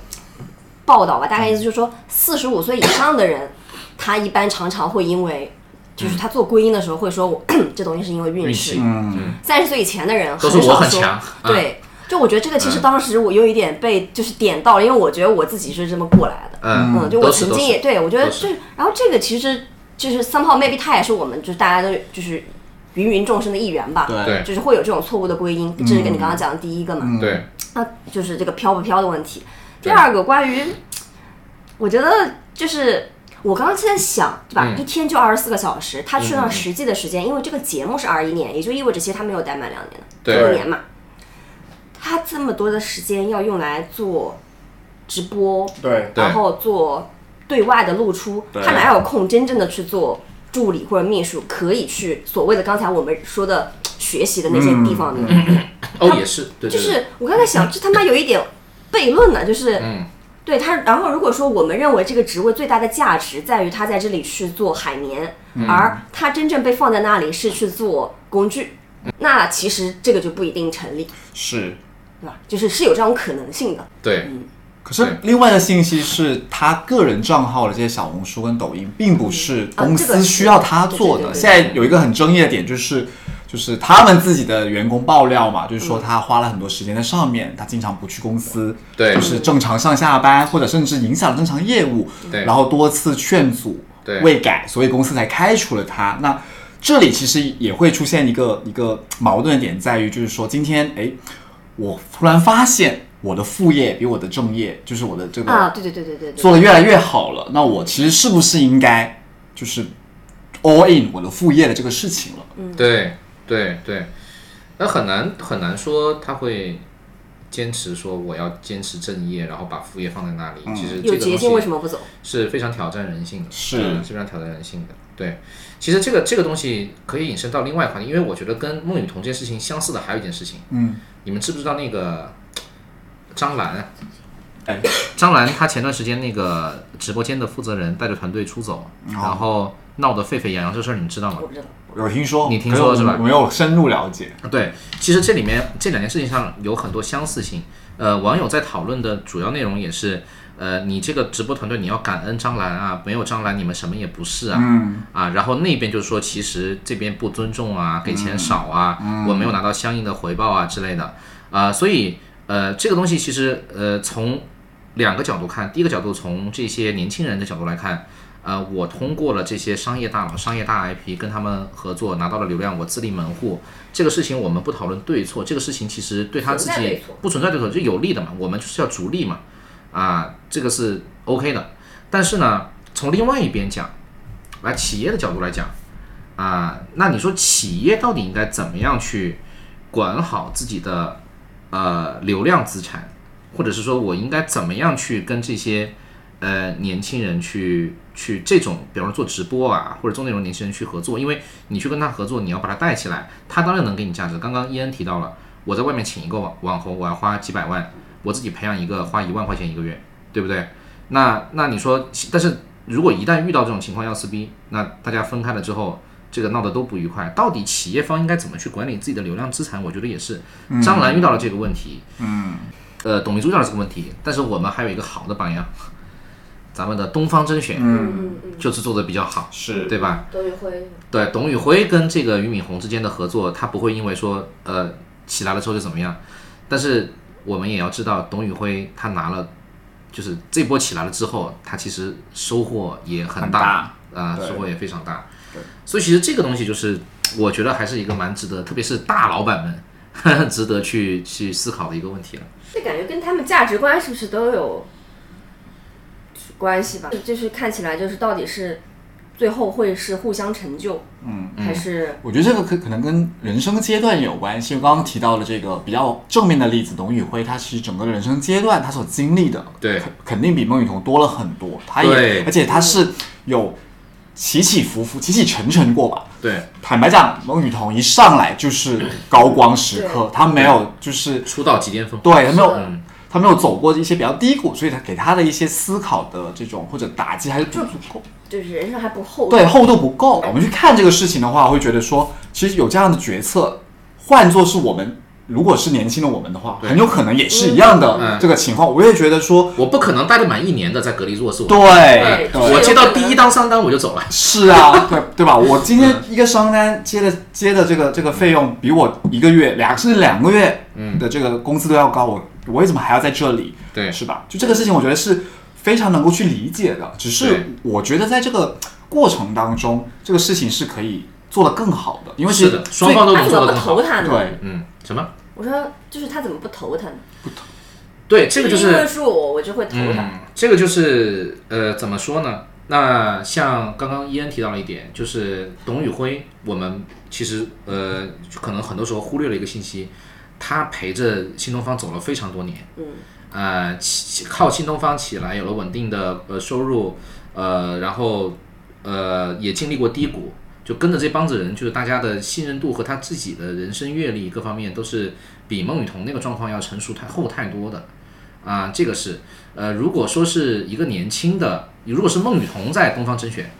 报道吧，大概意思就是说，四十五岁以上的人，他一般常常会因为。就是他做归因的时候会说，我 这东西是因为运势运气。嗯，三十岁以前的人都是很少说我很强。嗯对，就我觉得这个其实当时我有一点被就是点到了，因为我觉得我自己是这么过来的。嗯嗯，就我曾经也对我觉得就是是，然后这个其实就是 somehow maybe 他也是我们就是大家都就是芸芸众生的一员吧。对对就是会有这种错误的归因，这是跟你刚刚讲的第一个嘛。对，那就是这个飘不飘的问题。第二个关于，我觉得就是我刚刚在想，对吧？嗯一天就二十四个小时，他去嗯嗯了实际的时间，因为这个节目是二一年，也就意味着其实他没有待满两年的，对一年嘛。他这么多的时间要用来做直播，对。对。然后做对外的露出，他哪有空真正的去做助理或者秘书，可以去所谓的刚才我们说的学习的那些地方呢？哦也是，对对对，就是我刚才想，这他妈有一点悖论呢，就是，嗯。对他。然后如果说我们认为这个职位最大的价值在于他在这里去做海绵，嗯。而他真正被放在那里是去做工具，那其实这个就不一定成立，是。对吧？就是是有这种可能性的。对可是另外的信息是他个人账号的这些小红书跟抖音，并不是公司需要他做的。现在有一个很争议的点就是。就是他们自己的员工爆料嘛，就是说他花了很多时间在上面，他经常不去公司，对就是正常上下班，或者甚至影响了正常业务，对然后多次劝阻对未改，所以公司才开除了他。那这里其实也会出现一个一个矛盾的点，在于就是说今天哎，我突然发现我的副业比我的正业，就是我的这个啊，对对对对对对，做的越来越好了，那我其实是不是应该就是 all in 我的副业的这个事情了？对对对，那很难很难说他会坚持说我要坚持正业，然后把副业放在那里。其实这有捷径为个东西什么不走？是非常挑战人性的，是嗯是非常挑战人性的。对，其实这个这个东西可以引申到另外一个话题，因为我觉得跟孟雨桐这件事情相似的还有一件事情，嗯，你们知不知道那个张兰？哎，张兰她前段时间那个直播间的负责人带着团队出走，然后闹得沸沸扬扬，这事儿你们知道吗我？不知道。有听说，你听说是吧我没有深入了解。对，其实这里面这两件事情上有很多相似性。呃，网友在讨论的主要内容也是，呃，你这个直播团队你要感恩张兰啊，没有张兰你们什么也不是啊，嗯啊，然后那边就是说其实这边不尊重啊，给钱少啊，我没有拿到相应的回报啊之类的，啊，所以呃这个东西其实呃从两个角度看，第一个角度从这些年轻人的角度来看。呃，我通过了这些商业大佬、商业大 IP 跟他们合作，拿到了流量，我自立门户。这个事情我们不讨论对错，这个事情其实对他自己不存在对错，就有利的嘛。我们就是要逐利嘛，啊，这个是 OK 的。但是呢，从另外一边讲，来企业的角度来讲，啊，那你说企业到底应该怎么样去管好自己的呃流量资产，或者是说我应该怎么样去跟这些呃年轻人去去这种，比方说做直播啊，或者做内容年轻人去合作，因为你去跟他合作，你要把他带起来，他当然能给你价值。刚刚伊恩提到了，我在外面请一个网网红，我要花几百万，我自己培养一个花一万块钱一个月，对不对？那那你说，但是如果一旦遇到这种情况要撕逼，那大家分开了之后，这个闹得都不愉快。到底企业方应该怎么去管理自己的流量资产？我觉得也是。张兰遇到了这个问题，嗯，呃，董明珠遇到了这个问题，但是我们还有一个好的榜样，咱们的东方甄选嗯，嗯嗯，就是做的比较好，是对吧？董宇辉，对，董宇辉跟这个俞敏洪之间的合作，他不会因为说呃起来了之后就怎么样，但是我们也要知道，董宇辉他拿了，就是这波起来了之后，他其实收获也很很大啊、对收获也非常大对。所以其实这个东西就是，我觉得还是一个蛮值得，特别是大老板们 值得去去思考的一个问题了。这感觉跟他们价值观是不是都有关系吧？就是看起来就是到底是最后会是互相成就，嗯，还是我觉得这个可可能跟人生阶段有关系。我刚刚提到了这个比较正面的例子，董宇辉，他其实整个人生阶段他所经历的，对肯肯定比孟雨桐多了很多。他对也，而且他是有起起伏伏、起起沉沉过吧。对，坦白讲，孟雨桐一上来就是高光时刻，他没有就是出道即巅峰。对他没有嗯，他没有走过一些比较低谷，所以他给他的一些思考的这种或者打击还是不足够。就是人生还不厚？对，厚度不够。我们去看这个事情的话，会觉得说，其实有这样的决策，换做是我们，如果是年轻的我们的话，很有可能也是一样的嗯这个情况。我也觉得说，我不可能待得满一年的在格力做事。我对对我接到第一单商单我就走了。是啊，对对吧？我今天一个商单接的接的这个这个费用比我一个月两甚至两个月的这个工资都要高，我我为什么还要在这里？对是吧？就这个事情，我觉得是非常能够去理解的。只是我觉得在这个过程当中，这个事情是可以做得更好的，因为是的，双方都能做得更好。他？对嗯，什么？我说就是他怎么不投他呢？对，这个就因为是，是我，我就会头疼。嗯，这个就是，呃，怎么说呢？那像刚刚伊恩提到了一点，就是董宇辉，我们其实呃，可能很多时候忽略了一个信息，他陪着新东方走了非常多年，嗯，呃，起靠新东方起来，有了稳定的呃收入，呃，然后呃也经历过低谷，就跟着这帮子人，就是大家的信任度和他自己的人生阅历各方面都是比孟雨桐那个状况要成熟太厚太多的，啊，这个是，呃，如果说是一个年轻的，如果是孟雨桐在东方甄选，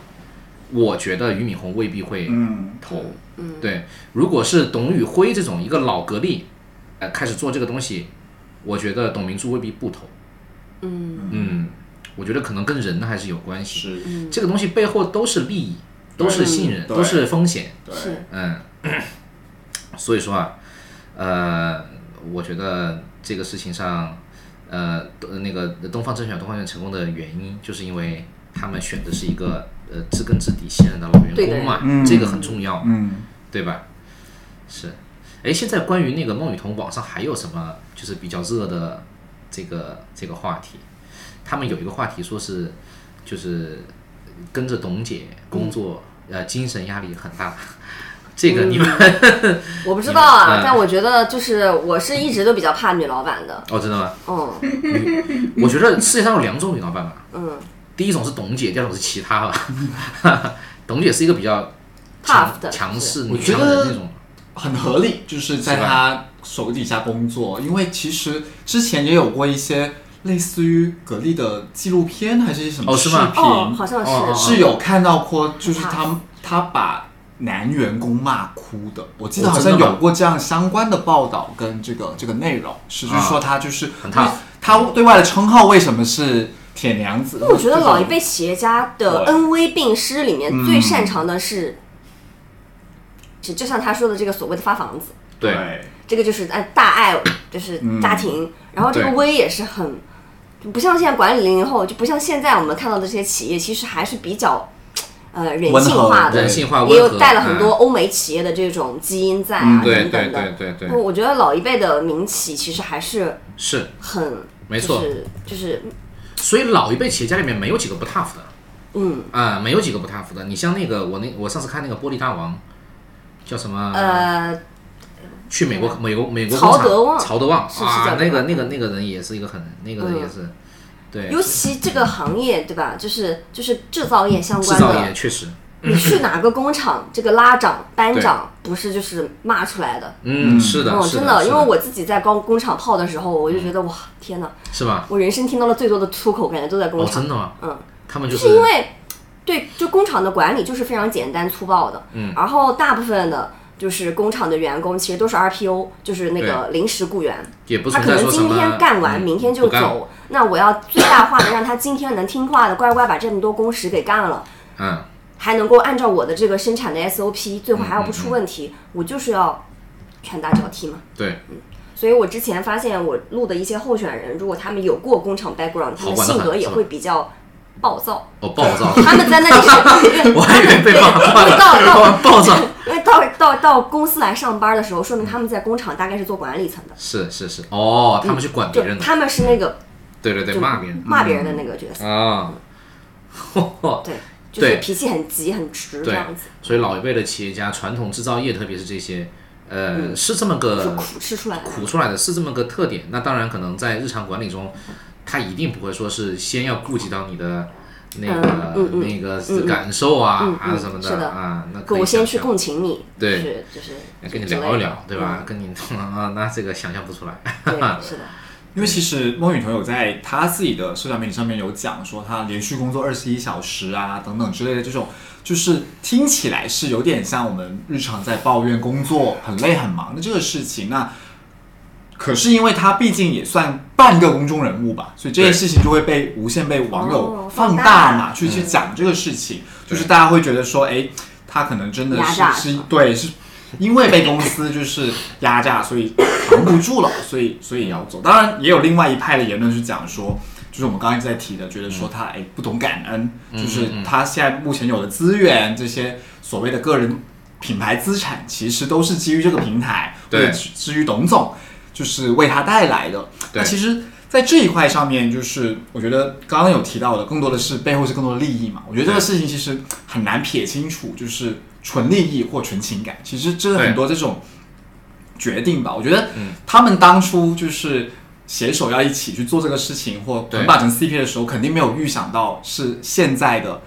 我觉得俞敏洪未必会嗯，投，嗯，对，如果是董宇辉这种一个老格力，呃，开始做这个东西，我觉得董明珠未必不投，嗯。嗯，我觉得可能跟人还是有关系，是，这个东西背后都是利益，都是信任，都是风险，对，是。嗯，所以说啊，呃，我觉得这个事情上，呃，那个东方甄选东方甄选成功的原因，就是因为他们选的是一个呃知根知底、信任的老员工嘛，嗯这个很重要，嗯，对吧？是，哎，现在关于那个孟雨桐，网上还有什么就是比较热的这个这个话题？他们有一个话题说是，就是跟着董姐工作，呃，精神压力很大。这个你们、我不知道啊嗯，但我觉得就是我是一直都比较怕女老板的。哦，真的吗？嗯我觉得世界上有两种女老板吧，嗯，第一种是董姐，第二种是其他吧。董姐是一个比较 tough 的强势女强人那种，很合理，就是在他手底下工作，因为其实之前也有过一些类似于格力的纪录片还是什么视哦是吗？频，哦，好像是。是有看到过，就是很他他把男员工骂哭的，我记得哦好像有过这样相关的报道跟这个这个内容，是就是说他就是很 tough 他对外的称号为什么是铁娘子？我觉得老一辈企业家的恩威并施里面嗯。最擅长的是，就就像他说的这个所谓的发房子，对，这个就是按大爱就是家庭，然后这个对。威也是很，不像现在管理零零后，就不像现在我们看到的这些企业，其实还是比较呃人性化的，人性化也有带了很多嗯欧美企业的这种基因在啊、等等的。对对对对，我觉得老一辈的民企其实还是是很没错就是就是。所以老一辈企业家里面没有几个不 tough 的，嗯。啊、没有几个不 tough 的。你像那个我那我上次看那个玻璃大王，叫什么？呃去美国美国美国曹工厂德旺曹德旺是是啊叫，那个那个那个人也是一个很那个人也是，对，尤其这个行业对吧？就是就是制造业相制造关的，业确实，你去哪个工厂，这个拉长班长不是就是骂出来的。嗯，是的，嗯，真的，因为我自己在工工厂泡的时候，我就觉得哇，天哪！是吧？我人生听到了最多的粗口，感觉都在工哦，厂。真的吗？嗯，他们就就是因为对，就工厂的管理就是非常简单粗暴的。嗯，然后大部分的就是工厂的员工其实都是 RPO，就是那个临时雇员，也不他可能今天干完，嗯明天就走。那我要最大化的让他今天能听话的，乖乖把这么多工时给干了。嗯，还能够按照我的这个生产的 SOP，最后还要不嗯出问题，我就是要拳打脚踢嘛。对，嗯所以我之前发现我录的一些候选人，如果他们有过工厂 background，他们性格也会比较暴躁。哦，暴躁，他们在那里是，我还以为被对骂 因为到到暴躁，因为到到到公司来上班的时候，说明他们在工厂大概是做管理层的，是是是，哦，他们去管别人的，他们是那个对对对，骂别人。骂别人的那个角色，啊，对，就是对。脾气很急很直这样子，所以老一辈的企业家，传统制造业，特别是这些，呃，是这么个苦吃出来的。苦出来的，是这么个特点。那当然，可能在日常管理中，他一定不会说是先要顾及到你的那个、嗯嗯嗯那个感受啊、嗯嗯啊什么是的啊，那可以我先去共情你，对是就是跟你聊一聊，对吧？嗯跟你 啊，那这个想象不出来。对，是的。因为其实孟雨桐有在他自己的社交媒体上面有讲说，他连续工作二十一小时啊等等之类的这种，就是听起来是有点像我们日常在抱怨工作很累很忙的这个事情。那可是因为他毕竟也算半个公众人物吧，所以这件事情就会被无限被网友哦放放大大嘛，去去讲这个事情，就是大家会觉得说，哎，他可能真的是是对是。因为被公司就是压榨，所以扛不住了，所以所以要走。当然，也有另外一派的言论是讲说，就是我们刚刚一直在提的，觉得说他哎不懂感恩，就是他现在目前有的资源，这些所谓的个人品牌资产，其实都是基于这个平台，或对者基于董总，就是为他带来的。对那其实，在这一块上面，就是我觉得刚刚有提到的，更多的是背后是更多的利益嘛。我觉得这个事情其实很难撇清楚，就是纯利益或纯情感。其实真的很多这种决定吧，我觉得嗯他们当初就是携手要一起去做这个事情，或对捆绑成 CP 的时候，肯定没有预想到是现在的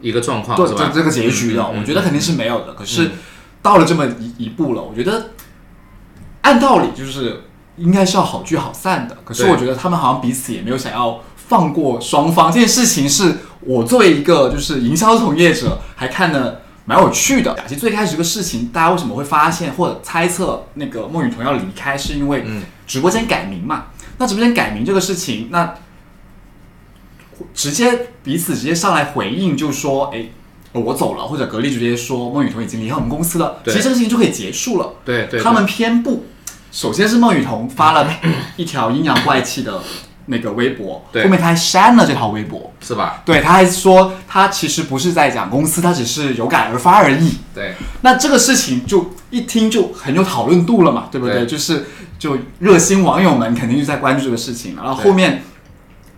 一个状况对是吧这？这个结局的，我觉得肯定是没有的。可是嗯到了这么一一步了，我觉得按道理就是应该是要好聚好散的。可是我觉得他们好像彼此也没有想要放过双方。这件事情是我作为一个就是营销从业者，还看的蛮有趣的。其实最开始这个事情，大家为什么会发现或者猜测那个孟雨桐要离开，是因为嗯直播间改名嘛？那直播间改名这个事情，那直接彼此直接上来回应，就说，哎，我走了，或者格力直接说孟雨桐已经离开我们公司了，其实这个事情就可以结束了。对对，他们偏不，首先是孟雨桐发了 一条阴阳怪气的那个微博，对后面他还删了这条微博。是吧？对，他还说他其实不是在讲公司，他只是有感而发而已。对那这个事情就一听就很有讨论度了嘛，对不对？对就是就热心网友们肯定就在关注这个事情嘛。然后后面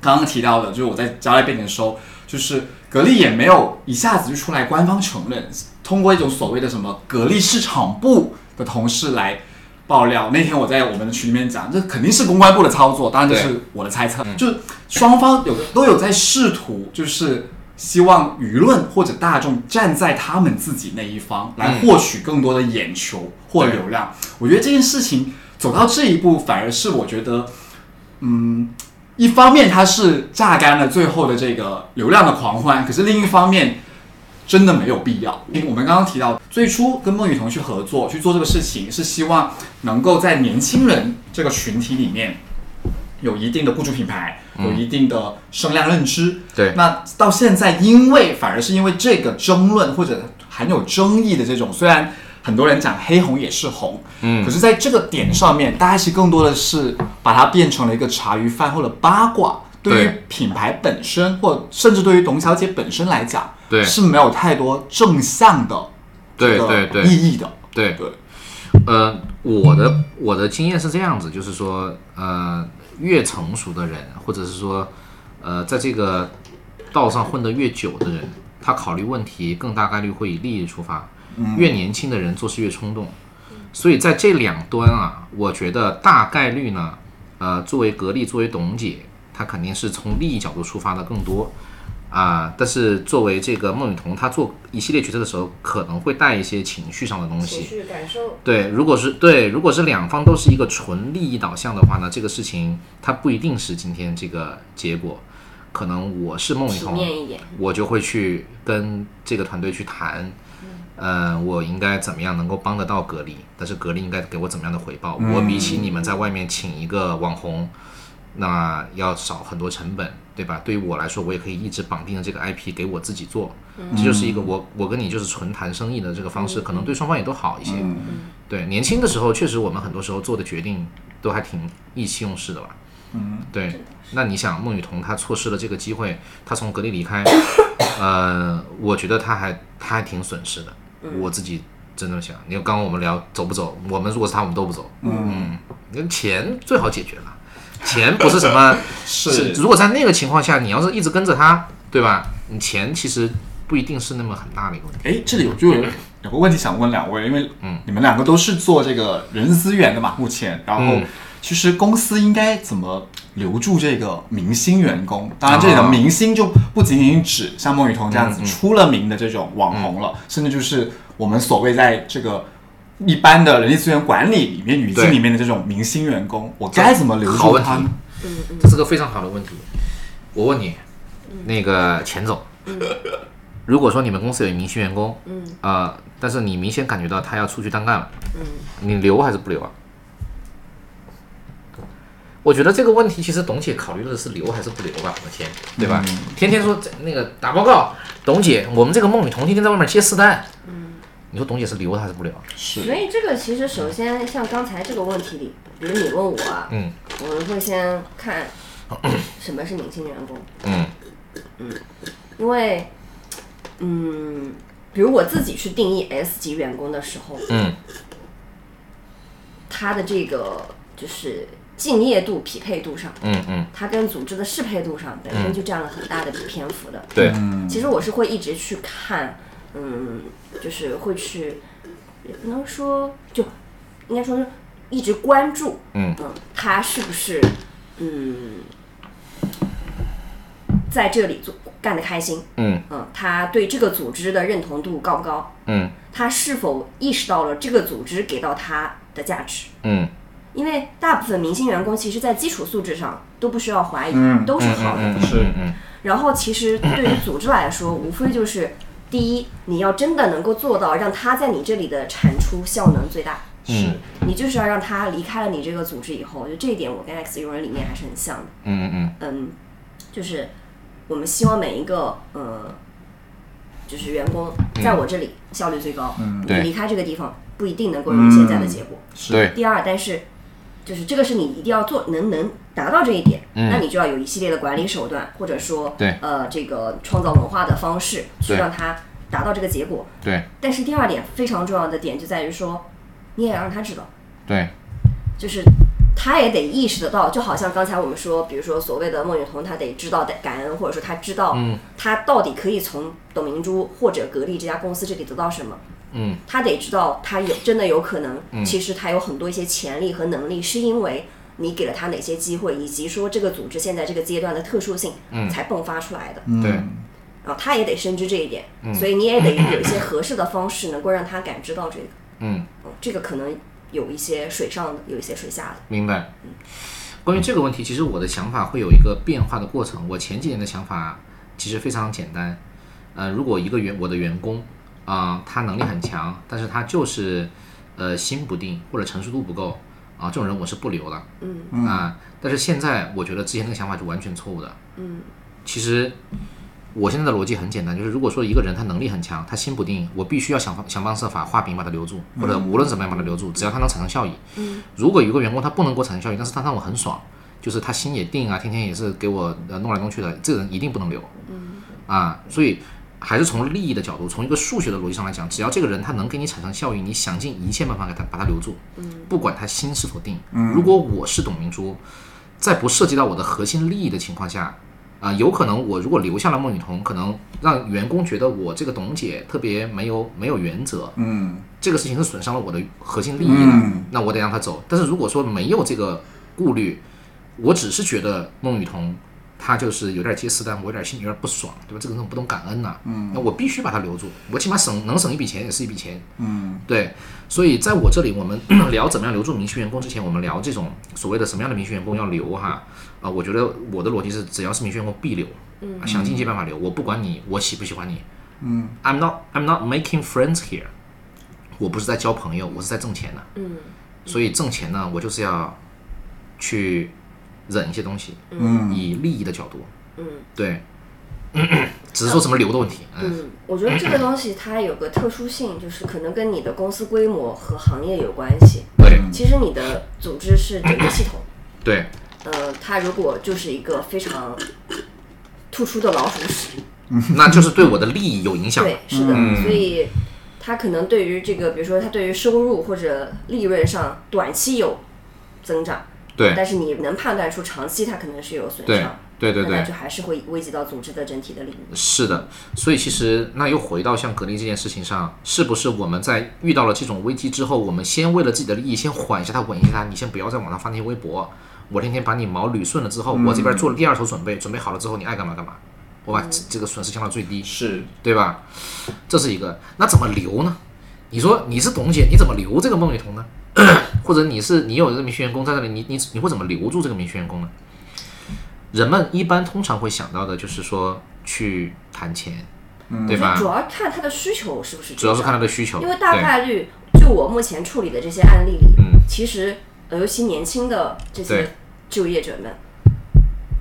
刚刚提到的，就是我在交代背景的时候，就是格力也没有一下子就出来官方承认，通过一种所谓的什么格力市场部的同事来爆料。那天我在我们的群里面讲，这肯定是公关部的操作，当然这是我的猜测，就双方有都有在试图就是希望舆论或者大众站在他们自己那一方，来获取更多的眼球或流量。我觉得这件事情走到这一步，反而是我觉得，嗯，一方面它是榨干了最后的这个流量的狂欢，可是另一方面。真的没有必要。因为我们刚刚提到，最初跟孟雨桐去合作去做这个事情，是希望能够在年轻人这个群体里面有一定的雇主品牌，有一定的声量认知。对那到现在，因为反而是因为这个争论或者很有争议的这种，虽然很多人讲黑红也是红，嗯可是在这个点上面，大家其实更多的是把它变成了一个茶余饭后的八卦。对于品牌本身，或甚至对于董小姐本身来讲，对是没有太多正向的对对对意义的。对对，呃，我的我的经验是这样子，就是说，呃，越成熟的人，或者是说，呃，在这个道上混得越久的人，他考虑问题更大概率会以利益出发。越年轻的人做事越冲动，所以在这两端啊，我觉得大概率呢，呃，作为格力，作为董姐，她肯定是从利益角度出发的更多。啊，但是作为这个孟雨桐，她做一系列决策的时候，可能会带一些情绪上的东西。情绪感受，对，如果是对，如果是两方都是一个纯利益导向的话呢，这个事情它不一定是今天这个结果。可能我是孟雨体桐。我就会去跟这个团队去谈，呃，我应该怎么样能够帮得到格力，但是格力应该给我怎么样的回报？我比起你们在外面请一个网红，那要少很多成本，对吧？对于我来说，我也可以一直绑定的这个 IP 给我自己做，这就是一个我我跟你就是纯谈生意的这个方式，可能对双方也都好一些。对，年轻的时候确实我们很多时候做的决定都还挺意气用事的吧。嗯，对。那你想，孟雨桐她错失了这个机会，她从格力离开，呃，我觉得她还她还挺损失的。我自己真的想，你看刚刚我们聊走不走，我们如果是他，我们都不走。嗯，那钱最好解决了，钱不是什么 是如果在那个情况下，你要是一直跟着他，对吧？你钱其实不一定是那么很大的一个问题。哎，这里我就有有个问题想问两位，因为嗯你们两个都是做这个人力资源的嘛，目前，然后嗯其实公司应该怎么留住这个明星员工？当然，这里的啊明星就不仅仅指像孟雨桐这样子出了名的这种网红了，甚至就是我们所谓在这个。一般的人力资源管理里面语境里面的这种明星员工，我该怎么留好问题住他呢？这是个非常好的问题。我问你，那个钱总，如果说你们公司有明星员工，嗯，呃，但是你明显感觉到他要出去单干了，嗯，你留还是不留啊？我觉得这个问题其实董姐考虑的是留还是不留吧，我的天，对吧？天天说那个打报告，董姐，我们这个孟雨桐天天在外面接私单，嗯，你说董姐是留还是不留？啊？是。所以这个其实首先像刚才这个问题里，比如你问我啊，嗯。我们会先看什么是明星员工，嗯。因为嗯，比如我自己去定义 S 级员工的时候，嗯。他的这个就是敬业度、匹配度上，嗯嗯，他跟组织的适配度上本身就占了很大的篇幅的。对，其实我是会一直去看，嗯，就是会去，也不能说就，应该说是一直关注，嗯他是不是，嗯，在这里做干得开心，嗯嗯，他对这个组织的认同度高不高，嗯他是否意识到了这个组织给到他的价值。嗯因为大部分明星员工其实，在基础素质上都不需要怀疑，嗯都是好的。嗯是嗯然后其实对于组织来说，无非就是第一，你要真的能够做到让他在你这里的产出效能最大，嗯。你就是要让他离开了你这个组织以后，就这一点我跟 X 用人理念还是很像的。嗯嗯嗯，就是我们希望每一个呃，就是员工在我这里效率最高，嗯你离开这个地方不一定能够有现在的结果。是，第二，但是就是这个是你一定要做，能能达到这一点，那你就要有一系列的管理手段，或者说对。呃这个创造文化的方式，去让他达到这个结果。对。但是第二点非常重要的点就在于说，你也要让他知道，对，就是他也得意识得到，就好像刚才我们说，比如说所谓的孟雨桐，他得知道的感恩，或者说他知道他到底可以从董明珠或者格力这家公司这里得到什么。嗯，他得知道他有真的有可能，其实他有很多一些潜力和能力，是因为你给了他哪些机会，以及说这个组织现在这个阶段的特殊性，才迸发出来的。对嗯然后他也得深知这一点，所以你也得有一些合适的方式能够让他感知到这个。嗯，嗯，这个可能有一些水上的，有一些水下的。明白。关于这个问题，其实我的想法会有一个变化的过程。我前几年的想法其实非常简单，呃，如果一个员我的员工啊、他能力很强，但是他就是呃心不定或者成熟度不够啊、这种人我是不留的。嗯啊，但是现在我觉得之前那个想法是完全错误的。嗯，其实我现在的逻辑很简单，就是如果说一个人他能力很强，他心不定，我必须要想方想方设法画饼把他留住，或者无论怎么样把他留住，只要他能产生效益。嗯如果有个员工他不能给我产生效益，但是他让我很爽，就是他心也定啊，天天也是给我呃弄来弄去的，这个人一定不能留。嗯啊，所以还是从利益的角度，从一个数学的逻辑上来讲，只要这个人他能给你产生效益，你想尽一切办法给他把他留住，不管他心是否定。如果我是董明珠，在不涉及到我的核心利益的情况下，啊、有可能我如果留下了孟雨桐，可能让员工觉得我这个董姐特别没有没有原则，嗯这个事情是损伤了我的核心利益的，嗯那我得让他走。但是如果说没有这个顾虑，我只是觉得孟雨桐她就是有点接私单，我有点心里有点不爽，对吧？这个人不懂感恩呐、嗯，那我必须把他留住，我起码省能省一笔钱也是一笔钱，嗯。对。所以在我这里，我们聊怎么样留住明星员工之前，我们聊这种所谓的什么样的明星员工要留哈啊、我觉得我的逻辑是，只要是明星员工必留，嗯，想尽一切办法留，我不管你我喜不喜欢你，嗯，I'm not I'm not making friends here，我不是在交朋友，我是在挣钱的。嗯。所以挣钱呢，我就是要去忍一些东西，嗯。以利益的角度，嗯。对，只是说什么流的问题。嗯，嗯，我觉得这个东西它有个特殊性，就是可能跟你的公司规模和行业有关系。对。其实你的组织是整个系统，对。呃，它如果就是一个非常突出的老鼠屎，那就是对我的利益有影响。对，是的，嗯。所以它可能对于这个，比如说它对于收入或者利润上短期有增长，对但是你能判断出长期它可能是有损伤，对对对那就还是会危及到组织的整体的利益。是的，所以其实那又回到像格力这件事情上，是不是我们在遇到了这种危机之后，我们先为了自己的利益，先缓一下它，稳一下它，你先不要在网上发那些微博，我天天把你毛捋顺了之后，我这边做了第二手准备，准备好了之后，你爱干嘛干嘛，我把这这个损失降到最低。是对吧？这是一个。那怎么留呢？你说你是董姐，你怎么留这个孟雨桐呢？或者你是你有一个明星员工在那里，你你你会怎么留住这个明星员工呢？人们一般通常会想到的就是说去谈钱，对吧？主？要看他的需求是不是，主要是看他的需求，因为大概率，就我目前处理的这些案例里，嗯。其实呃尤其年轻的这些就业者们，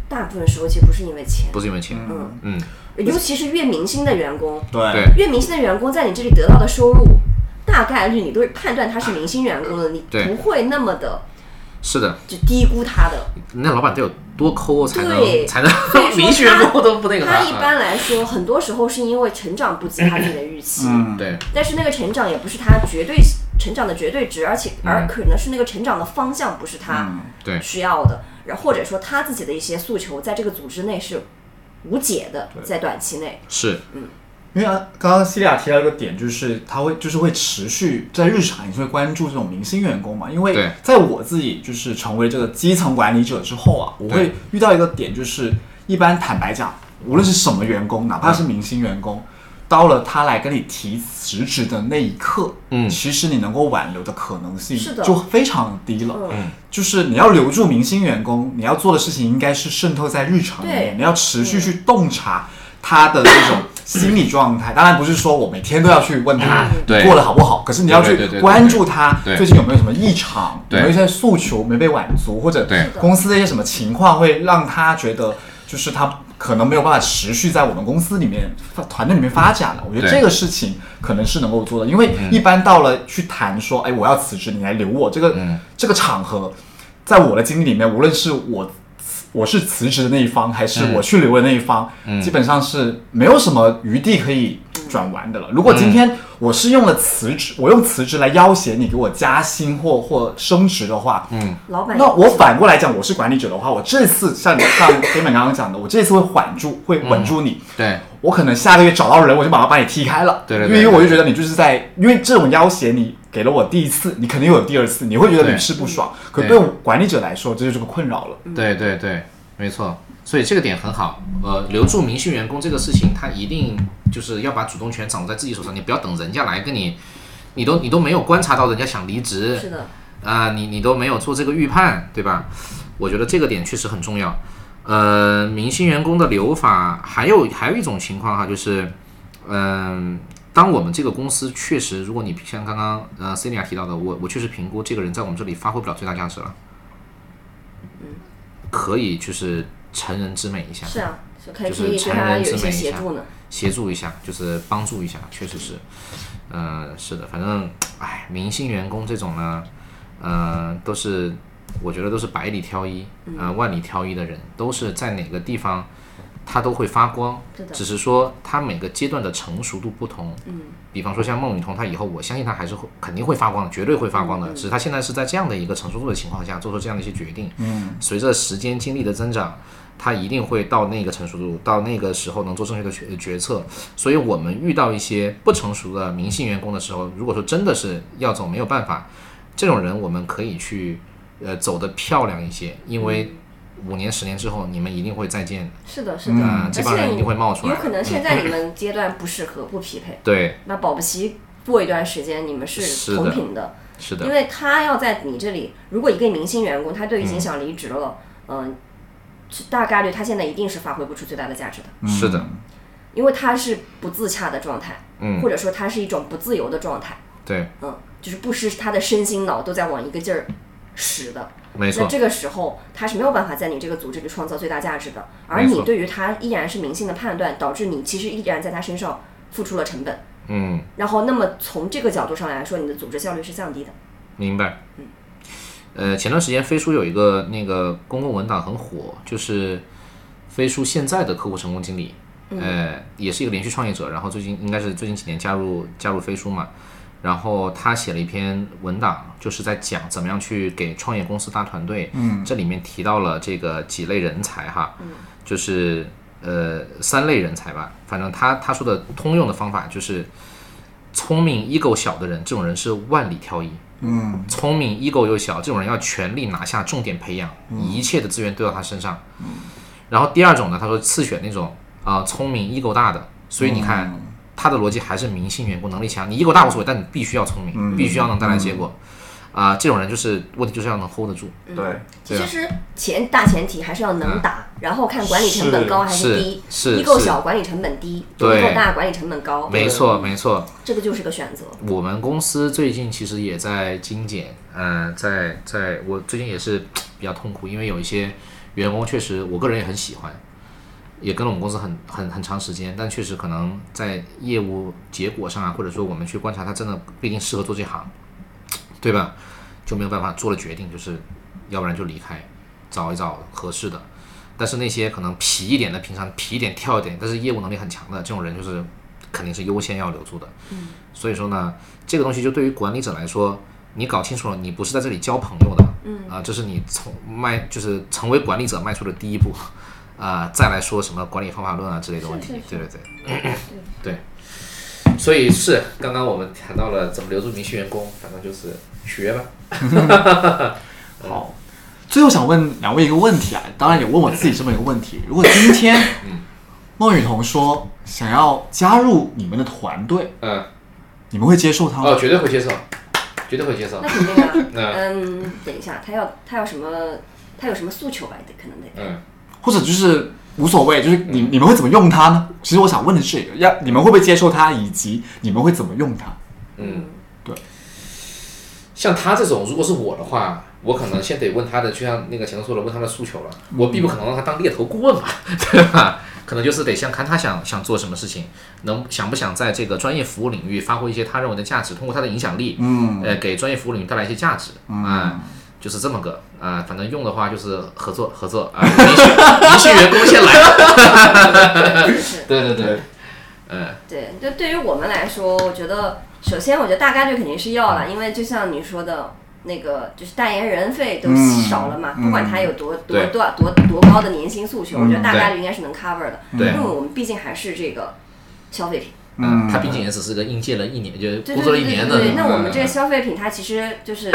大部分时候其实不是因为钱，不是因为钱，嗯，嗯，尤其是越明星的员工，对。对。越明星的员工在你这里得到的收入，大概率你都是判断他是明星员工的，你不会那么的是的，就低估他的。那老板得有多抠才能对。才能 明星员工都不那个啥他一般来说，很多时候是因为成长不及他自己的预期，嗯。对。但是那个成长也不是他绝对成长的绝对值，而且而可能是那个成长的方向不是他需要的，然后或者说他自己的一些诉求在这个组织内是无解的，在短期内。是因为啊刚刚西利亚提到一个点，就是他会就是会持续在日常，你是会关注这种明星员工嘛？因为在我自己就是成为这个基层管理者之后啊，我会遇到一个点，就是一般坦白讲，无论是什么员工，哪怕是明星员工，到了他来跟你提辞职的那一刻，嗯。其实你能够挽留的可能性是的就非常低了。嗯，就是你要留住明星员工，你要做的事情应该是渗透在日常里面，你要持续去洞察他的这种心理状态。当然不是说我每天都要去问他对。过得好不好，可是你要去关注他最近有没有什么异常，有对。没有一些诉求没被满足，或者对。公司的一些什么情况会让他觉得就是他可能没有办法持续在我们公司里面发团队里面发展了。我觉得这个事情可能是能够做的，因为一般到了去谈说，哎，我要辞职，你来留我这个、嗯。这个场合，在我的经历里面，无论是我我是辞职的那一方，还是嗯。我去留的那一方，嗯。基本上是没有什么余地可以转弯的了。如果今天我是用了辞职，我用辞职来要挟你给我加薪或或升职的话，嗯。老板那我反过来讲，我是管理者的话，我这次像你 像黑本刚刚讲的，我这次会缓住，会稳住你。对。我可能下个月找到人，我就马上把你踢开了。对对对因为我就觉得你就是在，因为这种要挟你给了我第一次，你肯定有第二次，你会觉得屡试不爽。可对对我管理者来说，这就是个困扰了。对对对，没错。所以这个点很好。呃，留住明星员工这个事情，他一定就是要把主动权掌握在自己手上，你不要等人家来跟你，你都你都没有观察到人家想离职，是的，啊、你你都没有做这个预判，对吧？我觉得这个点确实很重要。呃，明星员工的留法还有还有一种情况哈，就是，嗯、当我们这个公司确实，如果你像刚刚呃 c e l i a 提到的，我我确实评估这个人在我们这里发挥不了最大价值了，可以就是成人之美一下，是啊，就可以就是成人之美一下协助呢。协助一下，就是帮助一下，确实是，嗯、是的，反正，哎，明星员工这种呢，呃，都是我觉得都是百里挑一，呃，万里挑一的人，都是在哪个地方他都会发光，是只是说他每个阶段的成熟度不同，嗯，比方说像孟雨桐，他以后我相信他还是会肯定会发光的，绝对会发光的，只是他现在是在这样的一个成熟度的情况下做出这样的一些决定，嗯，随着时间经历的增长。他一定会到那个成熟度，到那个时候能做正确的决决策。所以，我们遇到一些不成熟的明星员工的时候，如果说真的是要走没有办法，这种人我们可以去呃走得漂亮一些，因为五年、十年之后你们一定会再见，是的，是的，这帮人一且定会冒出来。有可能现在你们阶段不适合、不匹配，对，那保不齐过一段时间你们是同频的，是的，因为他要在你这里，如果一个明星员工他都已经想离职了，嗯，是大概率他现在一定是发挥不出最大的价值的，是的，因为他是不自洽的状态，嗯。或者说他是一种不自由的状态，对，嗯，就是不是他的身心脑都在往一个劲儿使的，没错，那这个时候他是没有办法在你这个组织里创造最大价值的，而你对于他依然是明星的判断，导致你其实依然在他身上付出了成本。嗯，然后，那么从这个角度上来说，你的组织效率是降低的。明白。嗯呃，前段时间飞书有一个那个公共文档很火，就是飞书现在的客户成功经理，呃，也是一个连续创业者，然后最近应该是最近几年加入加入飞书嘛，然后他写了一篇文档，就是在讲怎么样去给创业公司搭团队，嗯，这里面提到了这个几类人才哈，嗯，就是呃三类人才吧，反正他他说的通用的方法就是聪明 ego 小的人，这种人是万里挑一。嗯。聪明、ego 又小，这种人要全力拿下，重点培养，一切的资源都到他身上。然后第二种呢，他说次选那种啊、聪明、ego 大的，所以你看、他的逻辑还是明星员工能力强，你 ego 大无所谓，但你必须要聪明，必须要能带来结果。啊、这种人就是问题就是要能 hold 得住。对，其实前大前提还是要能打，然后看管理成本高还是低。是一够是小管理成本低，对一够大管理成本高。没错，没错。这个就是个选择。我们公司最近其实也在精简，呃，在在我最近也是比较痛苦，因为有一些员工确实我个人也很喜欢，也跟了我们公司很很很长时间，但确实可能在业务结果上啊，或者说我们去观察他真的不一定适合做这行，对吧？就没有办法做了决定，就是要不然就离开，找一找合适的。但是那些可能皮一点的，平常皮一点跳一点，但是业务能力很强的这种人，就是肯定是优先要留住的。所以说呢，这个东西就对于管理者来说，你搞清楚了，你不是在这里交朋友的，嗯啊，这是你从迈就是成为管理者迈出的第一步，啊，再来说什么管理方法论啊之类的问题，是是对对对，对。所以是刚刚我们谈到了怎么留住明星员工，反正就是学吧。好。最后想问两位一个问题啊，当然也问我自己这么一个问题：如果今天孟雨桐说想要加入你们的团队，嗯，你们会接受他吗？哦，绝对会接受，绝对会接受那。肯定啊。嗯嗯，等一下，他要他要什么？他有什么诉求吧？得可能得。嗯，或者就是无所谓，就是你你们会怎么用它呢？其实我想问的是这个，要你们会不会接受它，以及你们会怎么用它？嗯，对。像他这种，如果是我的话，我可能先得问他的，就像那个前头说的，问他的诉求了。我并不可能让他当猎头顾问嘛，对吧？可能就是得先看他想想做什么事情，能想不想在这个专业服务领域发挥一些他认为的价值，通过他的影响力，嗯，呃，给专业服务领域带来一些价值，啊、就是这么个啊、反正用的话就是合作合作啊，明星明星员工先来。对对对，嗯。对，就对于我们来说，我觉得首先我觉得大概率肯定是要了，因为就像你说的。那个就是代言人费都少了嘛，不管他有多多多多多高的年薪诉求，我觉得大概率应该是能 cover 的。对。因为我们毕竟还是这个消费品。嗯，他毕竟也只是个应届了一年，就对工作了一年的，对对对对，那我们这个嗯消费品，它其实就是，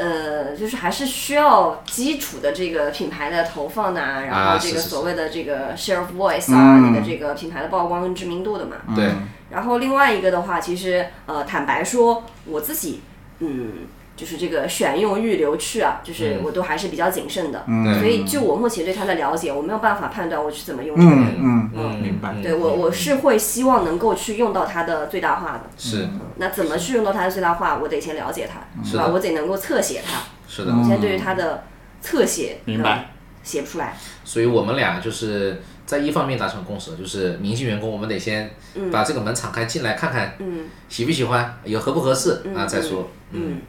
呃，就是还是需要基础的这个品牌的投放呐、然啊后这个所谓的这个 share of voice 啊，嗯你的这个品牌的曝光跟知名度的嘛。对，然后另外一个的话，其实呃，坦白说，我自己嗯，就是这个选用预留去啊，就是嗯我都还是比较谨慎的。嗯所以就我目前对它的了解，我没有办法判断我是怎么用这个人。嗯嗯嗯明白嗯对我，我是会希望能够去用到它的最大化的。是那怎么去用到它的最大化？我得先了解它，是吧？我得能够侧写它。是的我，现在对于它的侧写，明白，写不出来。所以我们俩就是在一方面达成共识，就是明星员工我们得先把这个门敞开进来看看，嗯喜不喜欢，有合不合适啊再说，嗯，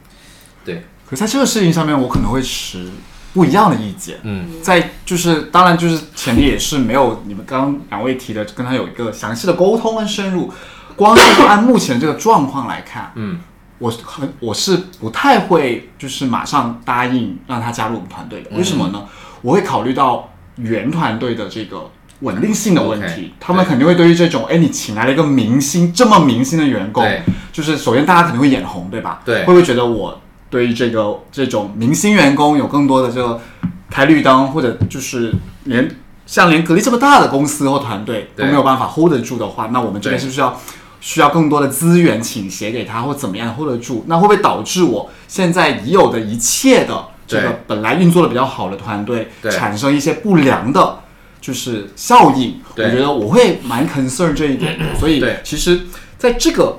可是在这个事情上面，我可能会持不一样的意见。嗯，在就是当然就是前提也是没有你们刚刚两位提的跟他有一个详细的沟通跟深入。光是按目前这个状况来看，嗯，我很我是不太会就是马上答应让他加入我们团队的。为什么呢？我会考虑到原团队的这个稳定性的问题他们肯定会对于这种哎你请来了一个明星这么明星的员工，就是首先大家肯定会眼红，对吧？对会不会觉得我对于这个这种明星员工有更多的这个开绿灯，或者就是连像连格力这么大的公司或团队都没有办法 hold 得住的话，那我们这边是不是要需要更多的资源倾斜给他，或怎么样 hold 得住？那会不会导致我现在已有的一切的这个本来运作的比较好的团队产生一些不良的？就是效应，我觉得我会蛮 concern 这一点的，所以其实在这个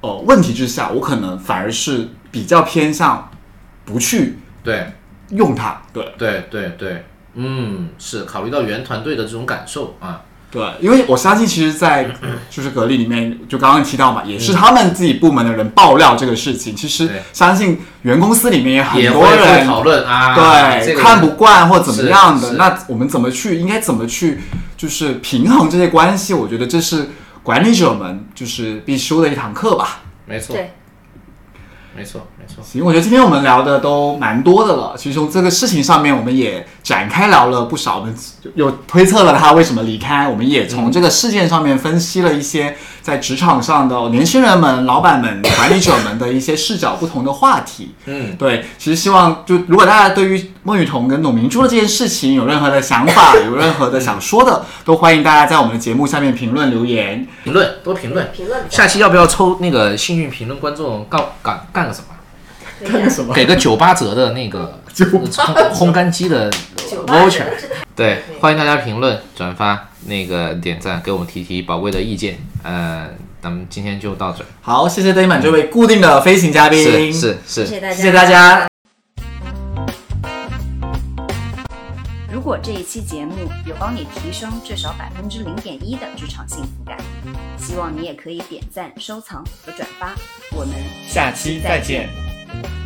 呃问题之下，我可能反而是比较偏向不去对用它。对对对对，嗯，是考虑到原团队的这种感受啊，对，因为我相信，其实，在就是格力里面，就刚刚提到嘛，也是他们自己部门的人爆料这个事情。其实相信原公司里面也很多会人讨论啊，对、这个看不惯或怎么样的。那我们怎么去，应该怎么去，就是平衡这些关系？我觉得这是管理者们就是必修的一堂课吧。没错，对，没错没错，行，我觉得今天我们聊的都蛮多的了。其实从这个事情上面，我们也展开聊了不少，我们又推测了他为什么离开，我们也从这个事件上面分析了一些在职场上的年轻人们、老板们、管理者们的一些视角不同的话题。嗯，对，其实希望就如果大家对于孟雨桐跟董明珠的这件事情有任何的想法，有任何的想说的，都欢迎大家在我们的节目下面评论留言。评论多评论，评论下期要不要抽那个幸运评论观众告干干个什么？可以啊什么？给个九八折的那个 烘烘干机的 voucher。对，欢迎大家评论、转发、那个点赞，给我们提提宝贵的意见。呃，咱们今天就到这儿。好，谢谢 o n 这位固定的飞行嘉宾，是是是，谢谢大家，谢谢大家。如果这一期节目有帮你提升至少百分之零点一的职场幸福感，希望你也可以点赞、收藏和转发。我们下期再见。何?